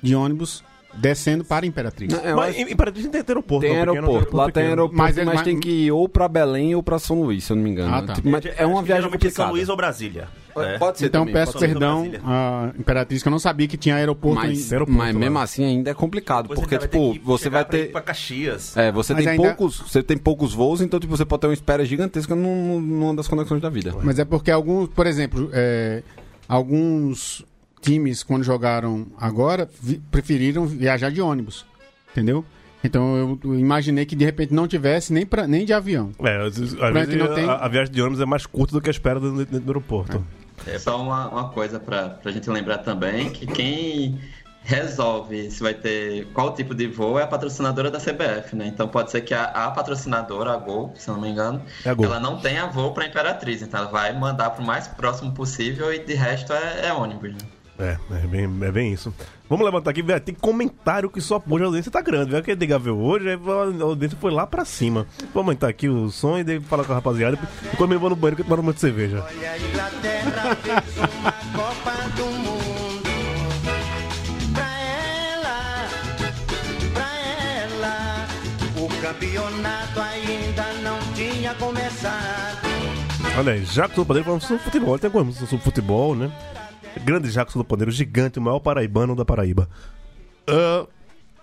de ônibus descendo para a Imperatriz. É, Mas acho- em Imperatriz tem aeroporto. Tem não, pequeno, aeroporto, lá tem aeroporto, Mas mas, mas- tem que ir ou pra Belém ou pra São Luís, se eu não me engano. Ah, tá. Tipo, mas é uma viagem geralmente é São complicada. Luís ou Brasília. É. Pode ser Então também, peço pode perdão à Imperatriz, que eu não sabia que tinha aeroporto Mas, em... aeroporto mas lá. mesmo assim ainda é complicado, Depois porque ainda vai ter tipo, você vai ter pra Caxias. é, você Mas tem ainda- poucos, você tem poucos voos, então tipo, você pode ter uma espera gigantesca num- numa das conexões da vida. Mas é porque alguns, por exemplo, é, alguns times, quando jogaram agora, vi- preferiram viajar de ônibus. Entendeu? Então eu, imaginei que de repente não tivesse nem, pra, nem de avião. É, às vezes, não tem- a, a viagem de ônibus é mais curta do que a espera dentro, dentro do aeroporto. É só uma, uma coisa pra, pra gente lembrar também, que quem resolve se vai ter qual tipo de voo é a patrocinadora da CBF, né? Então pode ser que a, a patrocinadora, a Gol, se não me engano, É a Gol. ela não tenha voo pra Imperatriz, então ela vai mandar pro mais próximo possível e de resto é, é ônibus, né? É, é bem, é bem isso. Vamos levantar aqui, velho. Tem comentário que só hoje a audiência tá grande, velho. Que de veio hoje, aí a audiência foi lá pra cima. Vamos aumentar aqui o som e daí falar com a rapaziada. Enquanto eu vou no banheiro que eu tomo uma de cerveja. Olha, a Inglaterra *laughs* fez uma Copa do Mundo pra ela, pra ela. O campeonato ainda não tinha começado. Olha aí, Jacos do Padeiro falando sobre futebol. Tem alguma música sobre futebol, né? Grande Jacos do Padeiro, gigante, o maior paraibano da Paraíba. Ah,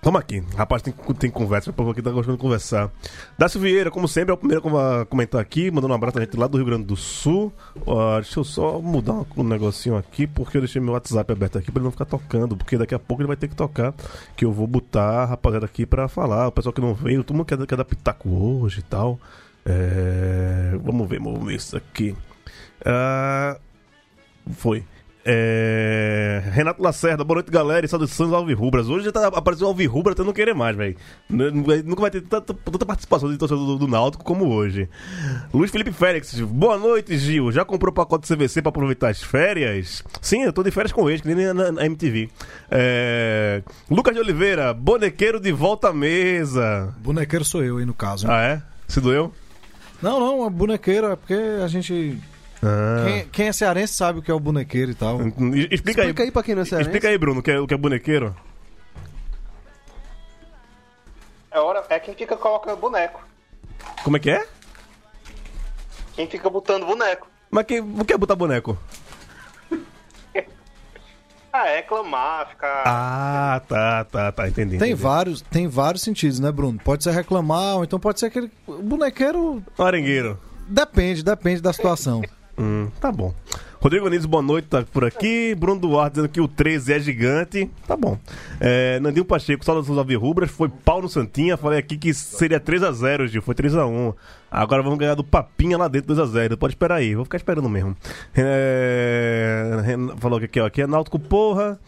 Toma aqui, rapaz, tem, tem conversa, o povo aqui tá gostando de conversar. Dácio Vieira, como sempre, é o primeiro a comentar aqui, mandando um abraço a gente lá do Rio Grande do Sul. Ó, deixa eu só mudar um, um negocinho aqui, porque eu deixei meu WhatsApp aberto aqui pra ele não ficar tocando, porque daqui a pouco ele vai ter que tocar, que eu vou botar a rapaziada aqui pra falar. O pessoal que não veio, todo mundo quer, quer dar pitaco hoje e tal. É, vamos ver, vamos ver isso aqui. Ah, foi. É... Renato Lacerda, boa noite, galera. E saudações Alvirrubras. Hoje já tá aparecendo Alvirrubra até não querer mais, velho. N- n- Nunca vai ter tanta, tanta participação de torcedor do, do Náutico como hoje. Luiz Felipe Félix, boa noite, Gil. Já comprou pacote CVC pra aproveitar as férias? Sim, eu tô de férias com eles, que nem na, na MTV. É... Lucas de Oliveira, bonequeiro de volta à mesa. Bonequeiro sou eu aí no caso. hein? Ah, é? Se doeu? Não, não, a bonequeiro é porque a gente. Ah. Quem, quem é cearense sabe o que é o bonequeiro e tal. Explica, Explica aí. aí pra quem não é cearense. Explica aí, Bruno, o que é, o que é bonequeiro. É, hora, é quem fica colocando boneco. Como é que é? Quem fica botando boneco. Mas quem, o que é botar boneco? *laughs* Ah, é reclamar, ficar. Ah, tá, tá, tá, entendi. Tem entendi. vários, tem vários sentidos, né, Bruno? Pode ser reclamar, ou então pode ser aquele. o Bonequeiro. Arengueiro. Depende, depende da situação. *laughs* Hum, tá bom. Rodrigo Anísio, boa noite, tá por aqui. Bruno Duarte dizendo que o 13 é gigante. Tá bom. É, Nandinho Pacheco, saudações Alvirrubras. Foi pau no Santinha. Falei aqui que seria 3x0, Gil. Foi 3x1. Agora vamos ganhar do Papinha lá dentro 2x0. Pode esperar aí. Vou ficar esperando mesmo. É, Ren- falou aqui, ó. Aqui é Náutico, porra.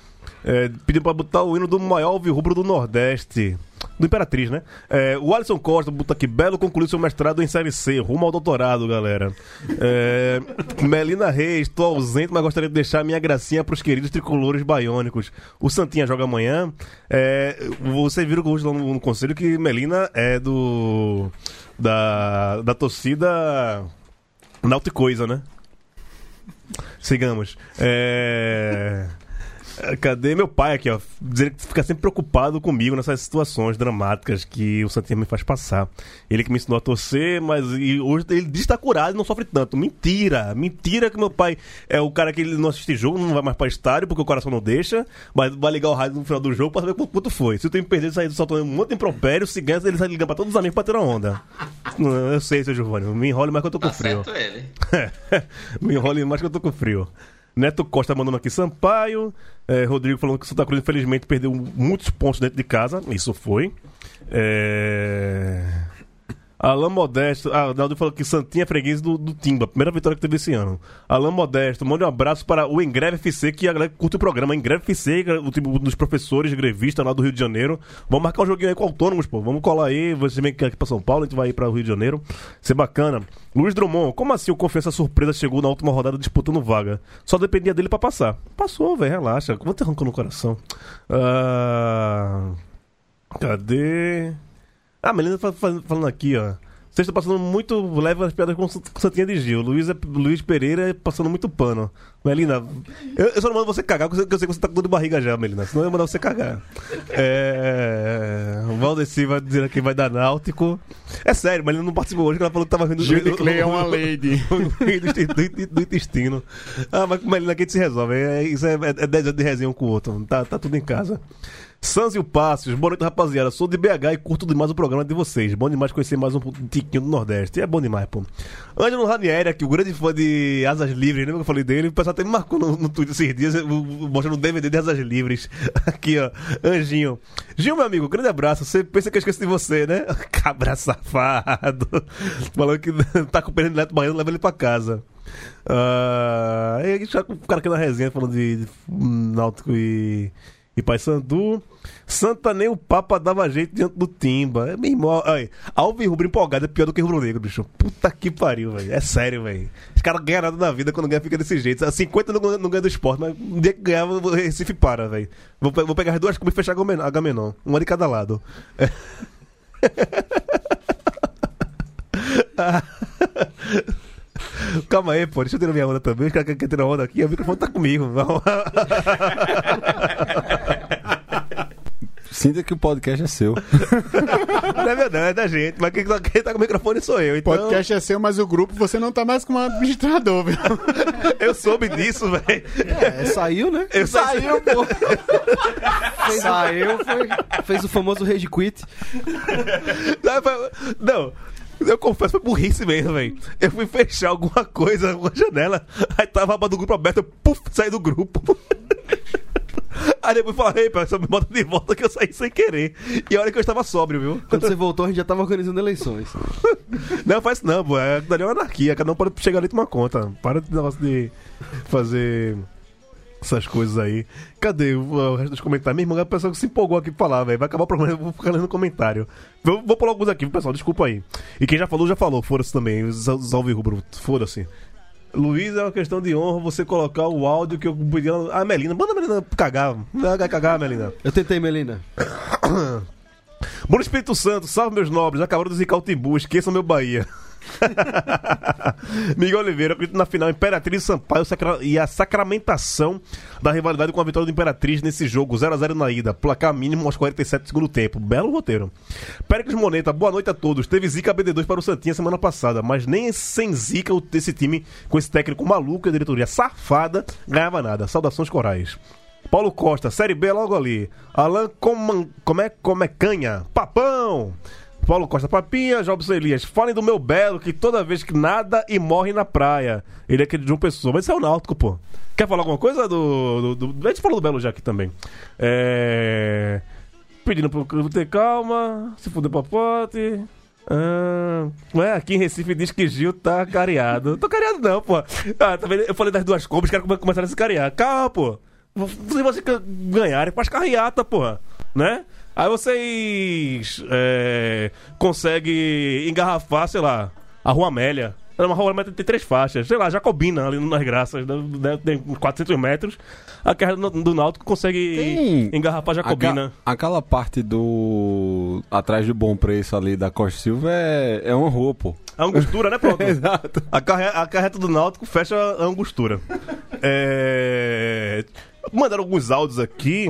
É, pediu pra botar o hino do maior alvirrubro do Nordeste. Do Imperatriz, né? É, o Alisson Costa, botou aqui, Belo concluiu seu mestrado em Série C, rumo ao doutorado, galera. É, Melina Reis, tô ausente, mas gostaria de deixar minha gracinha pros queridos tricolores baiônicos. O Santinha joga amanhã. É, vocês viram hoje lá no, no conselho que Melina é do. da, da torcida. Nauticoisa, né? Sigamos. É. Cadê meu pai aqui, ó? Dizendo que fica sempre preocupado comigo nessas situações dramáticas que o Santinha me faz passar. Ele que me ensinou a torcer, mas hoje ele diz que tá curado e não sofre tanto. Mentira! Mentira que meu pai é o cara que ele não assiste jogo, não vai mais pra estádio porque o coração não deixa, mas vai ligar o rádio no final do jogo pra saber quanto, foi. Se o time perder, sair soltando um monte de impropério, se ganha, ele sai ligando pra todos os amigos pra tirar onda. Não, Eu sei, seu Giovanni, me enrole mais que eu tô com Tá frio. certo ele. *laughs* Me enrole mais que eu tô com frio. Neto Costa mandando aqui Sampaio. É, Rodrigo falando que Santa Cruz, infelizmente, perdeu muitos pontos dentro de casa. Isso foi. É... Alain Modesto. Ah, Naldo falou que Santinha é freguês do, do Timba. Primeira vitória que teve esse ano. Alain Modesto, mande um abraço para o Engreve FC, que a galera curte o programa. Engreve FC, o time dos professores grevistas lá do Rio de Janeiro. Vamos marcar um joguinho aí com autônomos, pô. Vamos colar aí. Você vem aqui pra São Paulo, a gente vai ir para o Rio de Janeiro. Ser bacana. Luiz Drummond, como assim o Confiança Surpresa chegou na última rodada disputando vaga? Só dependia dele pra passar. Passou, velho, relaxa. Quanto arrancou no coração? Ah. Cadê? Ah, Melina tá fa- falando aqui, ó. Vocês estão passando muito leve as piadas com Santinha de Gil. Luiz, é- Luiz Pereira passando muito pano. Melina, eu, eu só não mando você cagar, porque eu sei- que você tá com dor de barriga já, Melina. Senão eu ia mandar você cagar. É. O Valdeci vai dizer que vai dar náutico. É sério, Melina não participou hoje, que ela falou que tava rindo Judy Clay é uma lady. *laughs* do, intestino. Ah, mas Melina aqui a gente se resolve. É, isso é, é 10 anos de resenha um com o outro. Tá, tá tudo em casa. Sans e o Passos, boa noite, rapaziada. Sou de BH e curto demais o programa de vocês. Bom demais conhecer mais um tiquinho do Nordeste. É bom demais, pô. Ângelo Ranieri, aqui, o grande fã de Asas Livres, lembra que eu falei dele? O pessoal até me marcou no, no Twitter esses dias, mostrando um DVD de Asas Livres. *laughs* Aqui, ó. Anjinho. Gil, meu amigo, grande abraço. Você pensa que eu esqueci de você, né? *laughs* Cabra safado. *laughs* Falando que tá com o Pedro Neto Baiano, leva ele pra casa. Ah, e aí com o cara aqui na resenha falando de, de Náutico e, e Paysandu. Santa nem o Papa dava jeito diante do Timba. É irmão. Aí, Alves Rubro empolgado é pior do que Rubro Negro, bicho. Puta que pariu, velho. É sério, velho. Os caras ganham nada na vida quando ganha fica desse jeito. A 50 não, não ganha do esporte, mas um dia que ganhar, o Recife para, velho. Vou, vou pegar as duas cubas e fechar a Gamenon. Uma de cada lado. *laughs* Calma aí, pô. Deixa eu tirar minha onda também. Os caras querem tirar onda aqui. O microfone tá comigo. Vamos. *laughs* Sinta que o podcast é seu. *laughs* Não é verdade, é da gente. Mas quem tá, quem tá com o microfone sou eu. Então, Podcast é seu, mas o grupo você não tá mais como administrador, viu? *laughs* eu soube disso, velho. É, saiu, né? Eu Saiu, pô. Fez, *laughs* Saiu, foi. Fez o famoso rage quit. Não. Eu confesso, foi burrice mesmo, velho. Eu fui fechar alguma coisa, uma janela, aí tava a aba do grupo aberta, eu puf, saí do grupo. Aí depois falei, pessoal, me bota de volta que eu saí sem querer. E olha que eu estava sóbrio, viu? Quando você voltou, a gente já tava organizando eleições. *laughs* Não, faz isso não, pô. É, dali é uma anarquia, cada um pode chegar ali e tomar conta. Para de negócio de fazer essas coisas aí. Cadê o, o resto dos comentários? Meu irmão, a pessoa se empolgou aqui pra falar, velho. Vai acabar o programa, eu vou ficar lendo comentário. Vou, vou pular alguns aqui, pessoal, desculpa aí. E quem já falou, já falou. Foda-se também, os Alvirrubro, foda-se. Luiz, é uma questão de honra você colocar o áudio que eu pedi. Ah, Melina, manda a Melina cagar. Vai cagar, Melina. Eu tentei, Melina. *coughs* Bom Espírito Santo, salve meus nobres, acabaram de zicar o Timbu, esqueçam meu Bahia. *laughs* Miguel Oliveira, acredito na final Imperatriz e Sampaio e a sacramentação da rivalidade com a vitória do Imperatriz nesse jogo, 0x0 na ida, placar mínimo aos 47 do segundo tempo. Belo roteiro. Péricles Moneta, boa noite a todos. Teve Zica BD2 para o Santinha semana passada, mas nem sem Zica esse time, com esse técnico maluco e a diretoria safada, ganhava nada. Saudações corais. Paulo Costa, Série B logo ali. Alan Coman, como é, como é canha? Papão! Paulo Costa Papinha, Jobson Elias. Falem do meu Belo, que toda vez que nada e morre na praia. Ele é aquele de uma pessoa, mas isso é o Náutico, pô. Quer falar alguma coisa do. do, do... A gente falou do Belo já aqui também. É. Pedindo pro ter calma, se fuder pra pote. Ah, ué, aqui em Recife diz que Gil tá careado. Tô careado não, pô. Ah, tá vendo? Eu falei das duas cobras, os caras come- começaram a se carear. Calma, pô. Se vocês ganharem, faz carreata, porra. Né? Aí vocês é, conseguem engarrafar, sei lá, a Rua Amélia. É uma rua Amélia tem três faixas. Sei lá, Jacobina, ali nas graças, né? Deve- tem uns 400 metros. A do, do Náutico consegue Tem engarrafar Jacobina. Aca- aquela parte do. atrás do bom preço ali da Costa Silva é, é uma rua, pô. A angostura, né, pronto? *laughs* Exato. A, carre... a carreta do Náutico fecha a angostura. É... Mandaram alguns áudios aqui.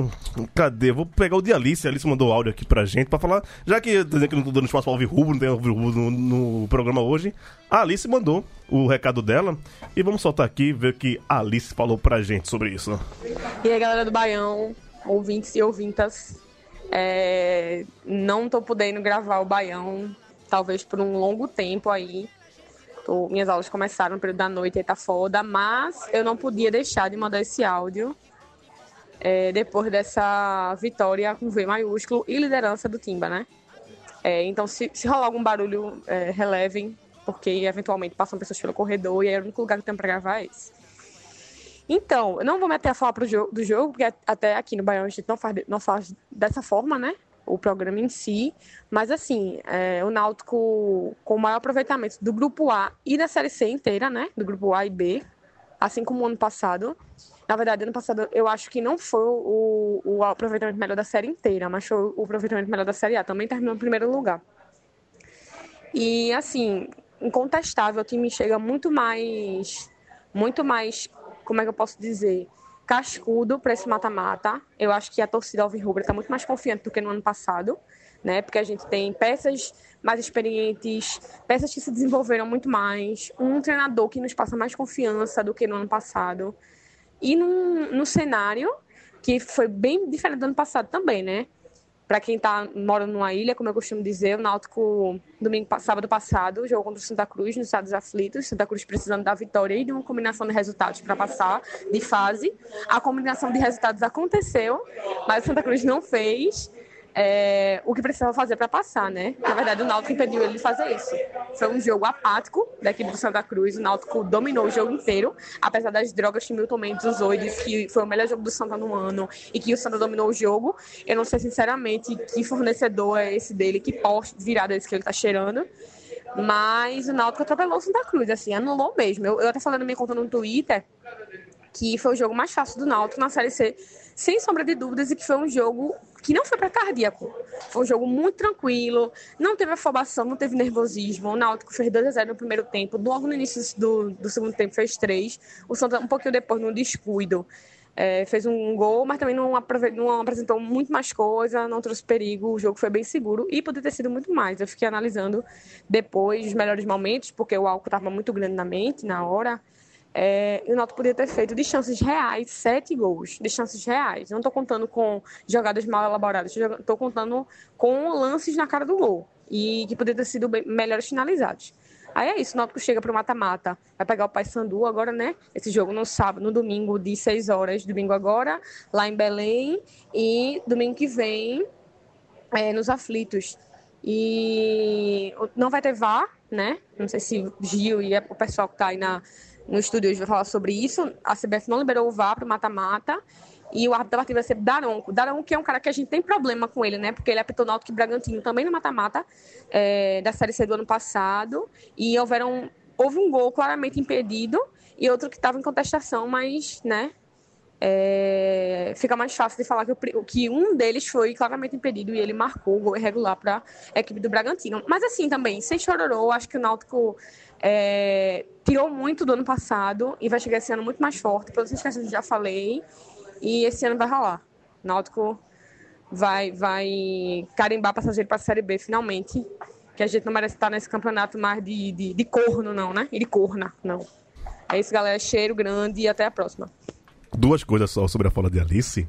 Cadê? Vou pegar o de Alice. A Alice mandou áudio aqui pra gente pra falar. Já que dizendo que não tô dando espaço pra ouvir rubro, não tem ouvir rubro no, no programa hoje. A Alice mandou o recado dela. E vamos soltar aqui ver o que a Alice falou pra gente sobre isso. E aí, galera do Baião, ouvintes e ouvintas, é, não tô podendo gravar o Baião, talvez por um longo tempo aí. Tô- minhas aulas começaram no período da noite e tá foda, mas eu não podia deixar de mandar esse áudio é, depois dessa vitória com V maiúsculo e liderança do Timba, né? É, então, se, se rolar algum barulho, é, relevem, porque eventualmente passam pessoas pelo corredor e é o único lugar que tem pra gravar é esse. Então, eu não vou meter a falar pro jogo, do jogo, porque até aqui no Baião a gente não faz, não faz dessa forma, né? O programa em si. Mas, assim, é, o Náutico com o maior aproveitamento do Grupo A e da Série C inteira, né? Do Grupo A e B, assim como o ano passado. Na verdade, ano passado eu acho que não foi o, o aproveitamento melhor da série inteira, mas foi o aproveitamento melhor da Série A. Também terminou em primeiro lugar. E, assim, incontestável, o time chega muito mais. Muito mais. Como é que eu posso dizer? Cascudo para esse mata-mata. Eu acho que a torcida Alvirrubra está muito mais confiante do que no ano passado, né? Porque a gente tem peças mais experientes, peças que se desenvolveram muito mais, um treinador que nos passa mais confiança do que no ano passado. E num, num cenário que foi bem diferente do ano passado também, né? Para quem tá mora numa ilha, como eu costumo dizer, o Náutico, domingo, sábado passado, jogou contra o Santa Cruz nos Estados Aflitos. Santa Cruz precisando da vitória e de uma combinação de resultados para passar de fase. A combinação de resultados aconteceu, mas o Santa Cruz não fez é, o que precisava fazer para passar, né? Na verdade, o Náutico impediu ele de fazer isso. Foi um jogo apático da equipe do Santa Cruz. O Náutico dominou o jogo inteiro, apesar das drogas que Milton Mendes usou e disse que foi o melhor jogo do Santa no ano e que o Santa dominou o jogo. Eu não sei, sinceramente, que fornecedor é esse dele, que poste virada esse que ele tá cheirando. Mas o Náutico atropelou o Santa Cruz, assim, anulou mesmo. Eu, eu até na minha conta no Twitter que foi o jogo mais fácil do Náutico na Série C, sem sombra de dúvidas, e que foi um jogo que não foi para cardíaco. Foi um jogo muito tranquilo, não teve afobação, não teve nervosismo. O Náutico fez 2 a 0 no primeiro tempo, logo no início do, do segundo tempo fez 3. O Santa, um pouquinho depois, no descuido, é, fez um gol, mas também não, não apresentou muito mais coisa, não trouxe perigo. O jogo foi bem seguro e poderia ter sido muito mais. Eu fiquei analisando depois os melhores momentos, porque o álcool estava muito grande na mente na hora. É, o Náutico podia ter feito de chances reais sete gols, de chances reais. Não estou contando com jogadas mal elaboradas, estou contando com lances na cara do gol e que poderiam ter sido bem- melhores finalizados. Aí é isso, o Náutico chega para o mata-mata, vai pegar o Paysandu agora, né? Esse jogo no sábado, no domingo de 6 horas, domingo agora, lá em Belém, e domingo que vem é, nos aflitos. E não vai ter VAR, né? Não sei se Gil e o pessoal que está aí na, no estúdio hoje vai falar sobre isso. A CBF não liberou o VAR para o mata-mata. E o árbitro da partida vai ser Daronco. Daronco que é um cara que a gente tem problema com ele, né? Porque ele apitou Náutico e Bragantino também no mata-mata é, da Série C do ano passado. E houveram, houve um gol claramente impedido e outro que estava em contestação, mas, né? é, fica mais fácil de falar que, o que um deles foi claramente impedido e ele marcou o gol irregular para a equipe do Bragantino. Mas assim também, sem chororô, acho que o Náutico é, tirou muito do ano passado e vai chegar esse ano muito mais forte, pelas questões que eu já falei, e esse ano vai rolar. Náutico vai, vai carimbar passageiro para a Série B finalmente, que a gente não merece estar nesse campeonato mais de, de, de corno não, né? E de corna, não. É isso, galera. Cheiro grande e até a próxima. Duas coisas só sobre a fala de Alice.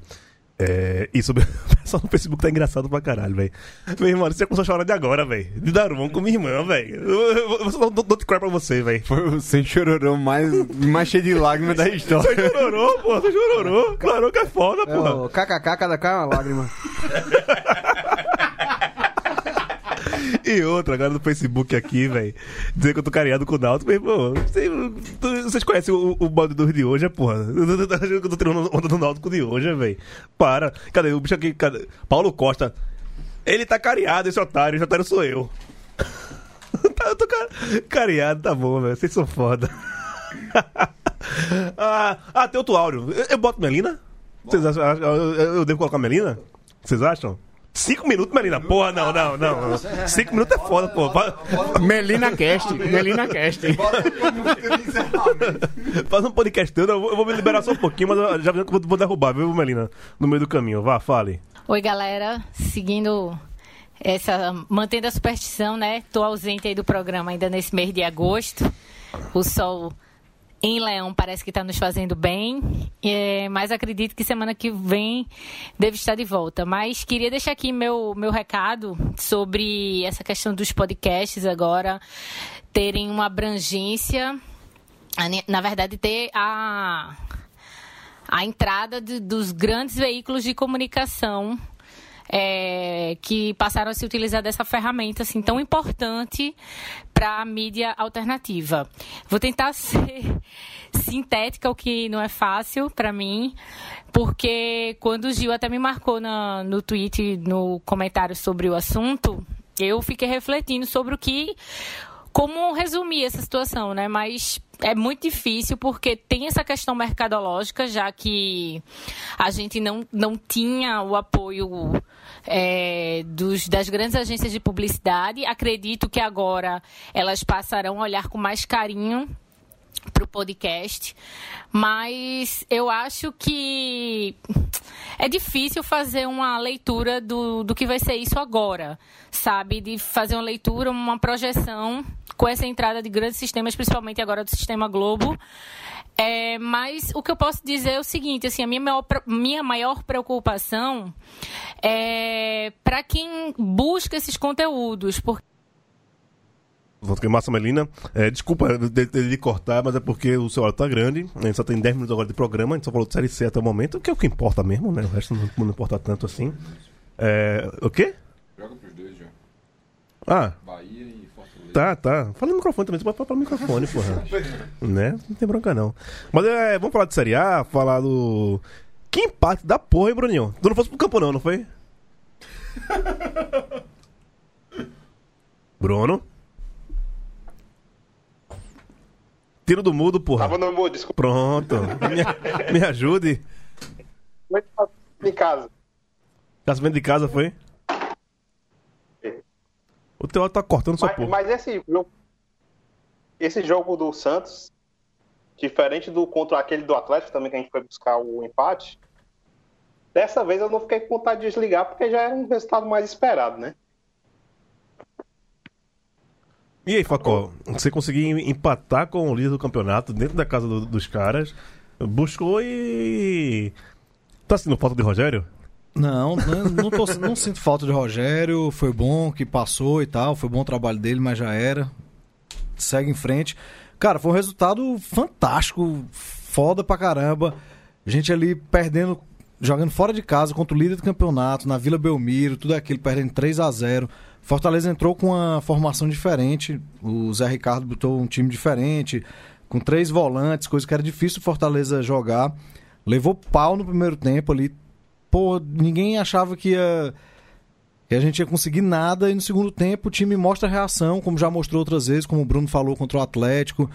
É, e sobre. *laughs* O pessoal no Facebook tá engraçado pra caralho, velho. Meu irmão, você começou a chorar de agora, velho. De Daruman com minha irmã, velho. Eu, dou dou cry pra você, velho. Foi o sem chororão mais, mais cheio de lágrimas da história. Você chororou, pô. Você chororou. Claro que é foda, É, o KKK, cada cara é uma lágrima. *laughs* *laughs* E outra, agora no Facebook aqui, velho. Dizer que eu tô careado com o Náutico, meu irmão. Vocês, conhecem o, o dos de hoje, porra? *laughs* Eu tô achando que eu tô tirando onda do Náutico de hoje, velho. Para. Cadê o bicho aqui? Cadê? Paulo Costa. Ele tá careado, esse otário. Esse otário sou eu. *laughs* Tá, eu tô ca- careado, tá bom, velho. Vocês são foda. ah, ah, tem outro áudio. Eu, eu boto Melina? Vocês acham? Eu- eu devo colocar Melina? Vocês acham? Cinco minutos, Melina. Porra, não, não, não. Cinco minutos é foda, pô. Melina Cast, Melina Cast. Faz um podcast eu vou- me liberar só um pouquinho, mas já que eu vou derrubar, viu, Melina? No meio do caminho. Vá, fale. Oi, galera. Seguindo essa. mantendo a superstição, né? Tô ausente aí do programa ainda nesse mês de agosto. O sol em Leão parece que está nos fazendo bem, é, mas acredito que semana que vem devo estar de volta. Mas queria deixar aqui meu, meu recado sobre essa questão dos podcasts agora terem uma abrangência, na verdade, ter a a entrada de- dos grandes veículos de comunicação é, que passaram a se utilizar dessa ferramenta assim tão importante para a mídia alternativa. Vou tentar *laughs* ser sintética, o que não é fácil para mim, porque quando o Gil até me marcou na, no tweet, no comentário sobre o assunto, eu fiquei refletindo sobre o que como resumir essa situação, né? Mas é muito difícil porque tem essa questão mercadológica, já que a gente não, não tinha o apoio é, dos, das grandes agências de publicidade. Acredito que agora elas passarão a olhar com mais carinho para o podcast, mas eu acho que é difícil fazer uma leitura do, do que vai ser isso agora, sabe? De fazer uma leitura, uma projeção com essa entrada de grandes sistemas, principalmente agora do sistema Globo. É, mas o que eu posso dizer é o seguinte, assim, a minha maior, minha maior preocupação é para quem busca esses conteúdos, porque Márcia Melina. É, desculpa de, de, de cortar, mas é porque o seu hora tá grande. A gente só tem 10 minutos agora de programa, a gente só falou de série C até o momento, que é o que importa mesmo, né? O resto não, não importa tanto assim. É, o quê? Joga pros dois já. Ah, Bahia. Tá, tá. Fala no microfone também, você pode falar pelo microfone, porra. *laughs* né? Não tem bronca não. Mas é, vamos falar de Série A, falar do. Que empate da porra, hein, Bruninho? Tu não fosse pro campo não, não foi? *laughs* Bruno? Tiro do mudo, porra. Tava no mudo, desculpa. Pronto. Me, me ajude. Como é que tá em casa? Casamento de casa foi? O teu áudio tá cortando sua Mas, porra. mas esse jogo, esse jogo do Santos, diferente do contra aquele do Atlético também que a gente foi buscar o empate, dessa vez eu não fiquei com vontade de desligar porque já era um resultado mais esperado, né? E aí, Facó, você conseguiu empatar com o líder do campeonato dentro da casa do- dos caras, buscou e. Tá sentindo falta de Rogério? Não, não, tô- não sinto falta de Rogério. Foi bom que passou e tal. Foi bom o trabalho dele, mas já era. Segue em frente. Cara, foi um resultado fantástico. Foda pra caramba. Gente ali perdendo, jogando fora de casa contra o líder do campeonato, na Vila Belmiro, tudo aquilo, perdendo 3 a 0 Fortaleza entrou com uma formação diferente. O Zé Ricardo botou um time diferente, com três volantes, coisa que era difícil o Fortaleza jogar. Levou pau no primeiro tempo ali. Pô, ninguém achava que ia que a gente ia conseguir nada e no segundo tempo o time mostra reação, como já mostrou outras vezes, como o Bruno falou contra o Atlético.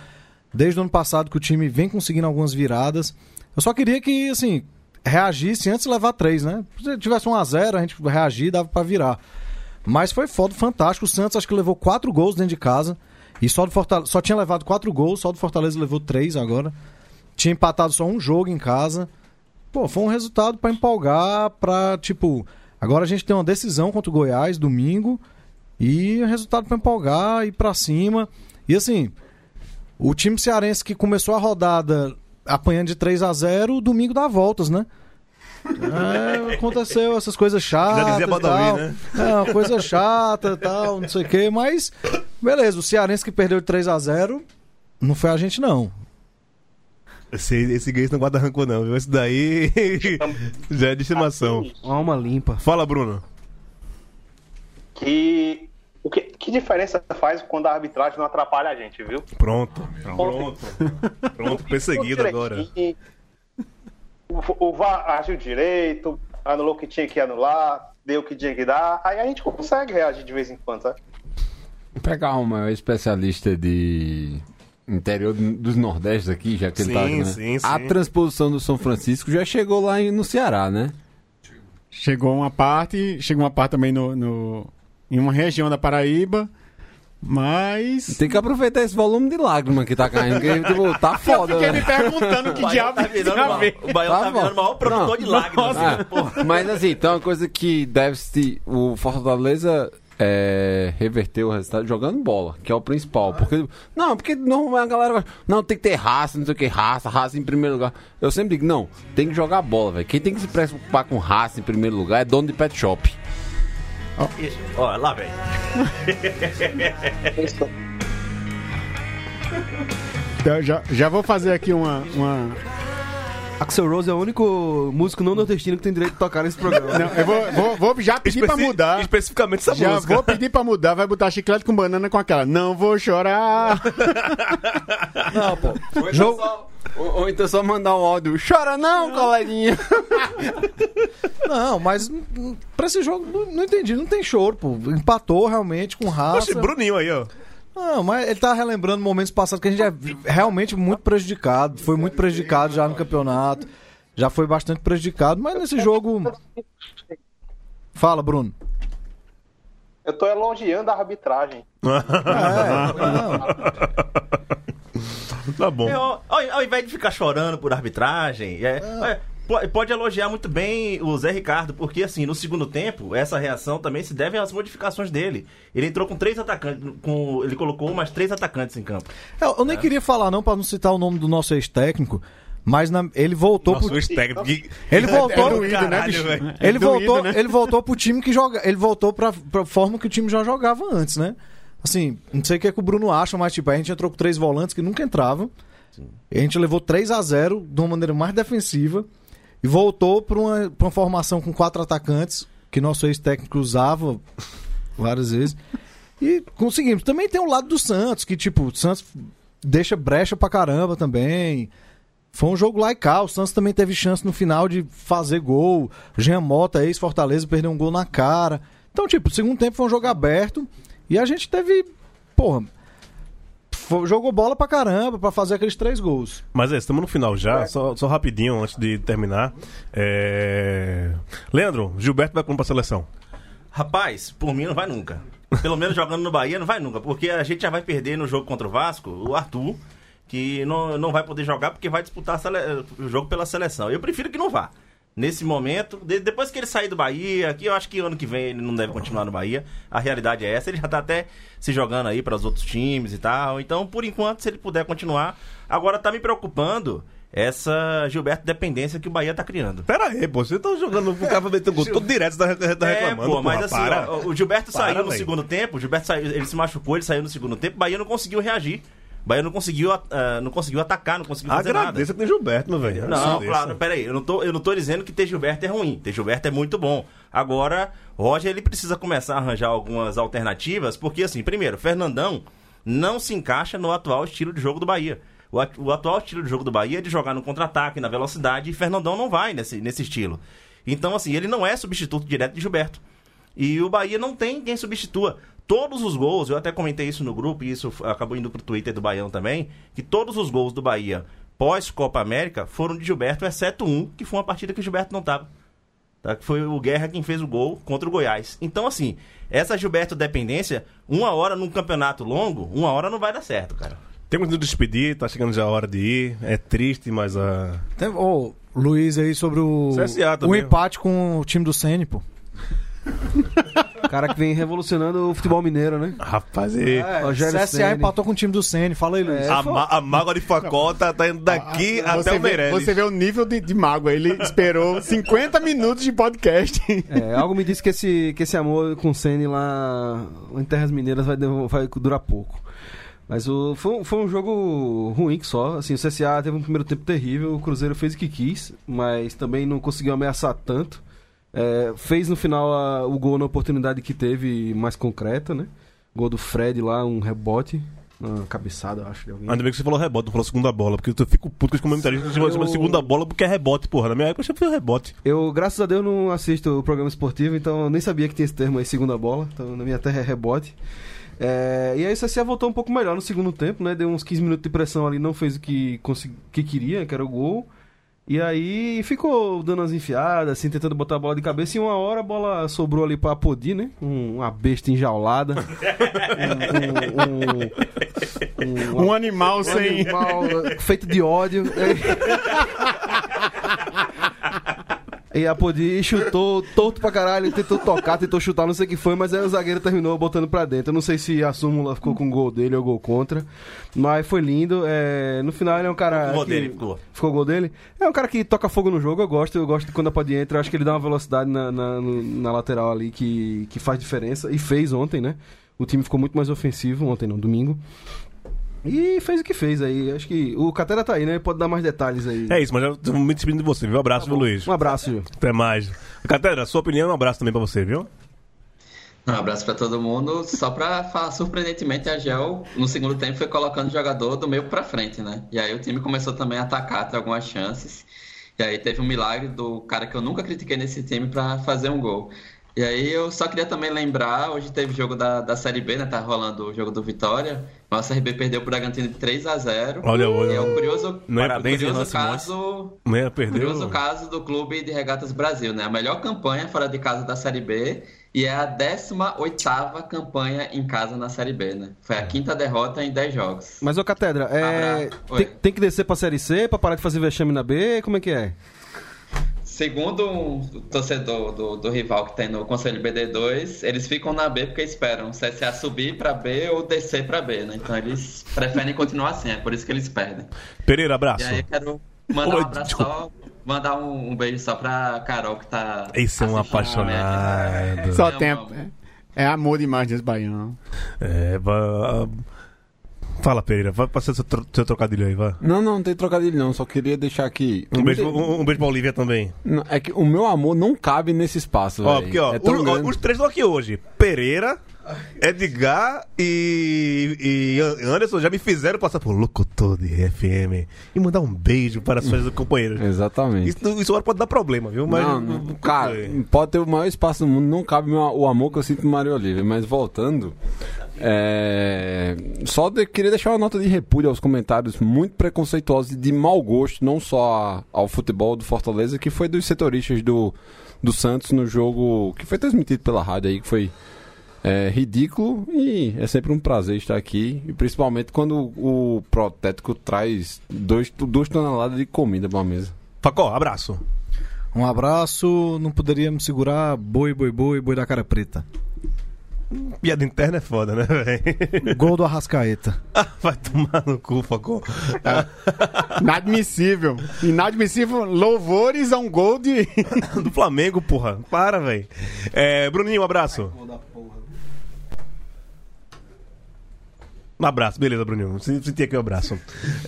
Desde o ano passado que o time vem conseguindo algumas viradas. Eu só queria que, assim, reagisse antes de levar três, né? Se tivesse um a 0 a gente reagir dava pra virar. Mas foi foda, fantástico. O Santos acho que levou quatro gols dentro de casa. E só do Fortaleza, só tinha levado quatro gols, só do Fortaleza levou três agora. Tinha empatado só um jogo em casa. Pô, foi um resultado pra empolgar, pra, tipo, agora a gente tem uma decisão contra o Goiás domingo e um resultado pra empolgar e pra cima. E assim, o time cearense que começou a rodada apanhando de 3 a 0 domingo dá voltas, né? É, aconteceu essas coisas chatas. Já dizia Badawi, né? É, uma coisa chata e tal, não sei o quê, mas beleza, o cearense que perdeu de 3 a 0 não foi a gente, não. Esse, esse gay não guarda rancor, não, viu? Esse daí *laughs* já é de estimação. Alma limpa. Fala, Bruno. Que, o que, que diferença faz quando a arbitragem não atrapalha a gente, viu? Pronto. Pronto. Pronto, perseguido agora. O, o VAR agiu direito, anulou o que tinha que anular, deu o que tinha que dar, aí a gente consegue reagir de vez em quando, sabe? Pegar um maior especialista de interior dos Nordestes aqui, já que ele tá. Sim, né? sim, A sim. transposição do São Francisco já chegou lá em- no Ceará, né? Chegou uma parte, chegou uma parte também no, no- em uma região da Paraíba, mas... Tem que aproveitar esse volume de lágrima que tá caindo, porque tipo, tá foda. Eu fiquei né? me perguntando que diabo tá virando a ver. o Baião tá virando o maior produtor de lágrimas, Ah, porra? mas assim, tem uma coisa que deve se. O Fortaleza é, reverteu o resultado jogando bola, que é o principal. Porque. Não, porque normalmente a galera gosta, Não, tem que ter raça, não sei o que, raça, raça em primeiro lugar. Eu sempre digo, não, tem que jogar bola, velho. Quem tem que se preocupar com raça em primeiro lugar é dono de pet shop. Ó, lá, velho. Então, já, já vou fazer aqui uma, uma, Axel Rose é o único músico não nordestino que tem direito de tocar nesse programa. Não, eu vou, vou, vou já pedir pra Especi- mudar. Especificamente essa Já música. vou pedir pra mudar, vai botar chiclete com banana com aquela. Não vou chorar. *laughs* Não, pô. Ou então, Jogo- só, ou, ou então só mandar um áudio. Chora não, coleguinha. *laughs* Não, mas pra esse jogo, não, não entendi. Não tem choro, pô. Empatou realmente com raça. Oxe, Bruninho aí, ó. Não, mas ele tá relembrando momentos passados que a gente é realmente muito prejudicado. Foi muito prejudicado já no campeonato. Já foi bastante prejudicado, mas nesse jogo. Fala, Bruno. Eu tô elogiando a arbitragem. *laughs* Tá bom. É, ó, ao, ao invés de ficar chorando por arbitragem, é, é, po- pode elogiar muito bem o Zé Ricardo, porque assim, no segundo tempo, essa reação também se deve às modificações dele. Ele entrou com três atacantes, com, ele colocou mais três atacantes em campo. Eu, eu nem queria falar, não, pra não citar o nome do nosso ex-técnico, mas na- ele voltou Nossa, pro. o ex-técnico que- Ele voltou. É doído, né, bicho? Ele É voltou, doído, né? ele voltou pro time que joga. Ele voltou pra, pra forma que o time já jogava antes, né? Assim, não sei o que, é que o Bruno acha, mas tipo, a gente entrou com três volantes que nunca entravam. E a gente levou 3 a 0 de uma maneira mais defensiva. E voltou pra uma, pra uma formação com quatro atacantes, que nosso ex-técnico usava várias vezes. E conseguimos. Também tem o lado do Santos, que tipo, o Santos deixa brecha pra caramba também. Foi um jogo lá e cá. O Santos também teve chance no final de fazer gol. Jean Mota, ex-Fortaleza, perdeu um gol na cara. Então, tipo, o segundo tempo foi um jogo aberto. E a gente teve. Porra. Jogou bola pra caramba pra fazer aqueles três gols. Mas é, estamos no final já, só, só rapidinho antes de terminar. É... Leandro, Gilberto vai como pra seleção? Rapaz, por mim não vai nunca. Pelo menos jogando no Bahia não vai nunca, porque a gente já vai perder no jogo contra o Vasco, o Arthur, que não, não vai poder jogar porque vai disputar o jogo pela seleção. Eu prefiro que não vá. Nesse momento, de- depois que ele sair do Bahia, que eu acho que ano que vem ele não deve continuar no Bahia, a realidade é essa, ele já tá até se jogando aí para os outros times e tal. Então, por enquanto, se ele puder continuar, agora tá me preocupando essa Gilberto dependência que o Bahia tá criando. Pera aí, pô, você tá jogando pro cara meter gol todo direto, você tá, tá É, reclamando. pô, mas porra, assim, para. ó, o Gilberto Para, saiu no velho. segundo tempo, o Gilberto saiu, ele se machucou, ele saiu no segundo tempo, o Bahia não conseguiu reagir. O Bahia não conseguiu, ah, não conseguiu atacar, não conseguiu fazer nada. Agradeça que tem Gilberto, meu velho. Não, Agradeça. claro, peraí, eu não, tô, eu não tô dizendo que ter Gilberto é ruim, ter Gilberto é muito bom. Agora, Roger, ele precisa começar a arranjar algumas alternativas, porque assim, primeiro, Fernandão não se encaixa no atual estilo de jogo do Bahia. O, at- o atual estilo de jogo do Bahia é de jogar no contra-ataque, na velocidade, e Fernandão não vai nesse, nesse estilo. Então, assim, ele não é substituto direto de Gilberto. E o Bahia não tem quem substitua. Todos os gols, eu até comentei isso no grupo, e isso acabou indo pro Twitter do Baião também, que todos os gols do Bahia pós-Copa América foram de Gilberto, exceto um, que foi uma partida que o Gilberto não tava. Tá? Que foi o Guerra quem fez o gol contra o Goiás. Então, assim, essa Gilberto dependência, uma hora num campeonato longo, uma hora não vai dar certo, cara. Temos de nos despedir, tá chegando já a hora de ir. É triste, mas a. Tem, ô, Luiz aí sobre o, CSA o empate com o time do Sene, pô. *laughs* cara que vem revolucionando o futebol mineiro, né? Rapaz, e... É, Rogério CSA Ceni. empatou com o time do Sene. Fala aí, Luiz. a, ma- a mágoa de facota tá indo daqui até você, o vê, Meirelles. você vê o nível de, de mágoa. Ele esperou 50 minutos de podcast. É, algo me disse que esse, que esse amor com o Senna lá em Terras Mineiras vai, vai durar pouco. Mas o, foi, um- foi um jogo ruim que só. Assim, o CSA teve um primeiro tempo terrível, o Cruzeiro fez o que quis, mas também não conseguiu ameaçar tanto. É, fez no final a- o gol na oportunidade que teve mais concreta, né? Gol do Fred lá, um rebote, uma cabeçada, acho, de alguém. Ainda bem que você falou rebote, não falou segunda bola, porque eu fico puto com os comentaristas que Eu- segunda bola porque é rebote, porra. Na minha época eu sempre fui rebote. Eu, graças a Deus, não assisto o programa esportivo, então eu nem sabia que tinha esse termo aí, segunda bola. Então, na minha terra é rebote. É, e aí o CSA voltou um pouco melhor no segundo tempo, né? Deu uns 15 minutos de pressão ali, não fez o que, consegui, que queria, que era o gol. E aí ficou dando as enfiadas, assim, tentando botar a bola de cabeça. E uma hora a bola sobrou ali pra Apodi, né? Um- uma besta enjaulada. *laughs* Um, um- um- Um animal sem. animal feito de ódio. *laughs* E a Podi chutou torto pra caralho, tentou tocar, tentou chutar, não sei o que foi, mas aí o zagueiro terminou botando pra dentro. Eu não sei se a súmula ficou com gol dele ou gol contra, mas foi lindo. É, no final ele é um cara. Gol que- dele ficou. Ficou o gol dele? É um cara que toca fogo no jogo, eu gosto. Eu gosto de quando a Podi entra, eu acho que ele dá uma velocidade na, na, na lateral ali que, que faz diferença. E fez ontem, né? O time ficou muito mais ofensivo, ontem não, domingo. E fez o que fez aí. Acho que o Catera tá aí, né? Ele pode dar mais detalhes aí. É isso, mas eu tô me despedindo de você, viu? Um abraço, viu, Luiz? Um abraço, Gil. Até mais. Catedra, sua opinião, um abraço também pra você, viu? Um abraço pra todo mundo. Só pra falar, surpreendentemente, a Gel, no segundo tempo, foi colocando o jogador do meio pra frente, né? E aí o time começou também a atacar, ter algumas chances. E aí teve um milagre do cara que eu nunca critiquei nesse time pra fazer um gol. E aí eu só queria também lembrar, hoje teve jogo da, da Série B, né? Tá rolando o jogo do Vitória. Mas o CRB perdeu pro Bragantino de 3 a 0 Olha, olha. E é o curioso, Não é- Parabéns, o curioso caso Não ia perder. Curioso o- caso do Clube de Regatas Brasil, né? A melhor campanha fora de casa da Série B e é a 18ª campanha em casa na Série B, né? Foi a quinta derrota em 10 jogos. Mas, ô Catedra, é... Tem, tem que descer pra Série C pra parar de fazer vexame na B? Como é que é? Segundo um torcedor do, do rival que tem no Conselho BD2, eles ficam na B porque esperam o CSA subir pra B ou descer pra B, né? Então eles preferem continuar assim, é por isso que eles perdem. Pereira, E abraço. aí eu quero mandar Oi, um abraço desculpa. só, mandar um, um beijo só pra Carol que tá. Esse é um apaixonado. Só Eu tem. amo. É amor demais desse baiano. É. Fala, Pereira, vai passar seu, tro- seu trocadilho aí, vá. Não, não, não tem trocadilho não, só queria deixar aqui. Um beijo, um, um beijo pra Olivia também. Não, É que o meu amor não cabe nesse espaço, Ó, porque, ó, é o- ó, os três estão aqui hoje. Pereira, Edgar e, e An- Anderson já me fizeram passar por locutor de FM e mandar um beijo para suas *laughs* companheiras. Exatamente. Isso, isso agora pode dar problema, viu? Mas, não, não, cara, pode ter o maior espaço do mundo, não cabe o amor que eu sinto por Maria Olivia. Mas voltando, é, só de- queria deixar uma nota de repúdio aos comentários muito preconceituosos e de mau gosto, não só a- ao futebol do Fortaleza, que foi dos setoristas do, do Santos no jogo que foi transmitido pela rádio aí, que foi é, ridículo e é sempre um prazer estar aqui, e principalmente quando o protético traz dois, duas toneladas de comida pra mesa. Facó, abraço. Um abraço, não poderia me segurar, boi, boi, boi, boi da cara preta. Piada interna é foda, né, velho? Gol do Arrascaeta. Vai tomar no cu, Facó. Inadmissível. Inadmissível. Louvores a um gol de. *laughs* Do Flamengo, porra. Para, velho. É, Bruninho, um abraço. Um abraço, beleza, Bruninho. Senti aqui o abraço.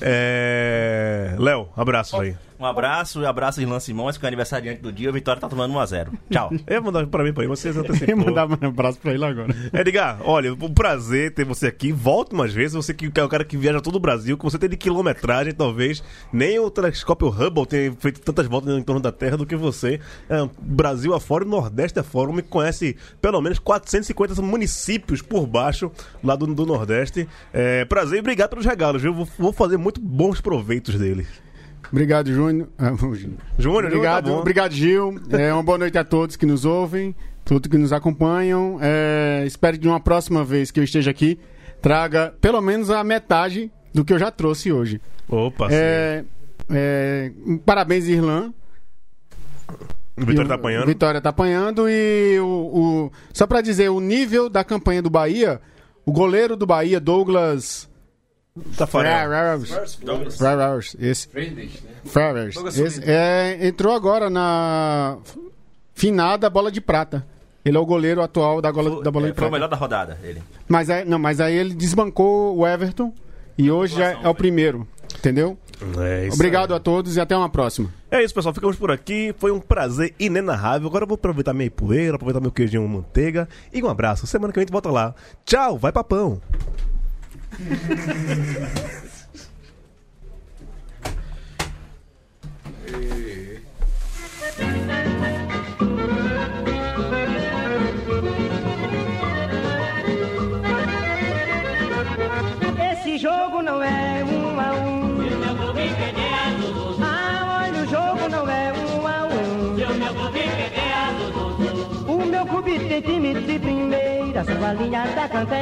É... Léo, abraço, velho. Um abraço e abraço Irlan Simões, que é o aniversariante do dia. O Vitória tá tomando 1x0. Tchau. *laughs* Eu ia mandar pra mim, pra ele, vocês *laughs* Eu antecipou. mandar um abraço pra ele agora. Edgar, olha, um prazer ter você aqui. Volte mais vezes. Você que é o cara que viaja todo o Brasil, que você tem de quilometragem, talvez. Nem o telescópio Hubble tenha feito tantas voltas em torno da Terra do que você. É, Brasil afora, o Nordeste afora. Me conhece pelo menos 450 municípios por baixo lá do, do Nordeste. É, prazer e obrigado pelos regalos, viu? Vou, vou fazer muito bons proveitos deles. Obrigado, Júnior. Ah, *laughs* Júnior. Júnior, Obrigado, tá obrigado, Gil. É, uma boa noite a todos que nos ouvem, todos que nos acompanham. É, espero que de uma próxima vez que eu esteja aqui, traga pelo menos a metade do que eu já trouxe hoje. Opa, É, é, parabéns, Irlan. o Vitória tá apanhando. Vitória tá apanhando e o, o- só pra dizer o nível da campanha do Bahia, o goleiro do Bahia, Douglas Tafarel. Ferrers, Ferrers, esse Ferrers, esse, é, entrou agora na finada bola de prata. Ele é o goleiro atual da, gola, da bola de É, foi o prata. melhor da rodada, ele. Mas aí, não, mas aí ele desbancou o Everton e hoje já é o primeiro, entendeu? É isso Obrigado a todos e até uma próxima. É isso, pessoal. Ficamos por aqui. Foi um prazer inenarrável. Agora eu vou aproveitar minha poeira, aproveitar meu queijinho manteiga. E um abraço. Semana que vem a gente volta lá. Tchau, vai papão. Esse jogo não é um a um. Ah, olha, o jogo não é um a um. O meu clube tem time de primeira, são a linha da campanha.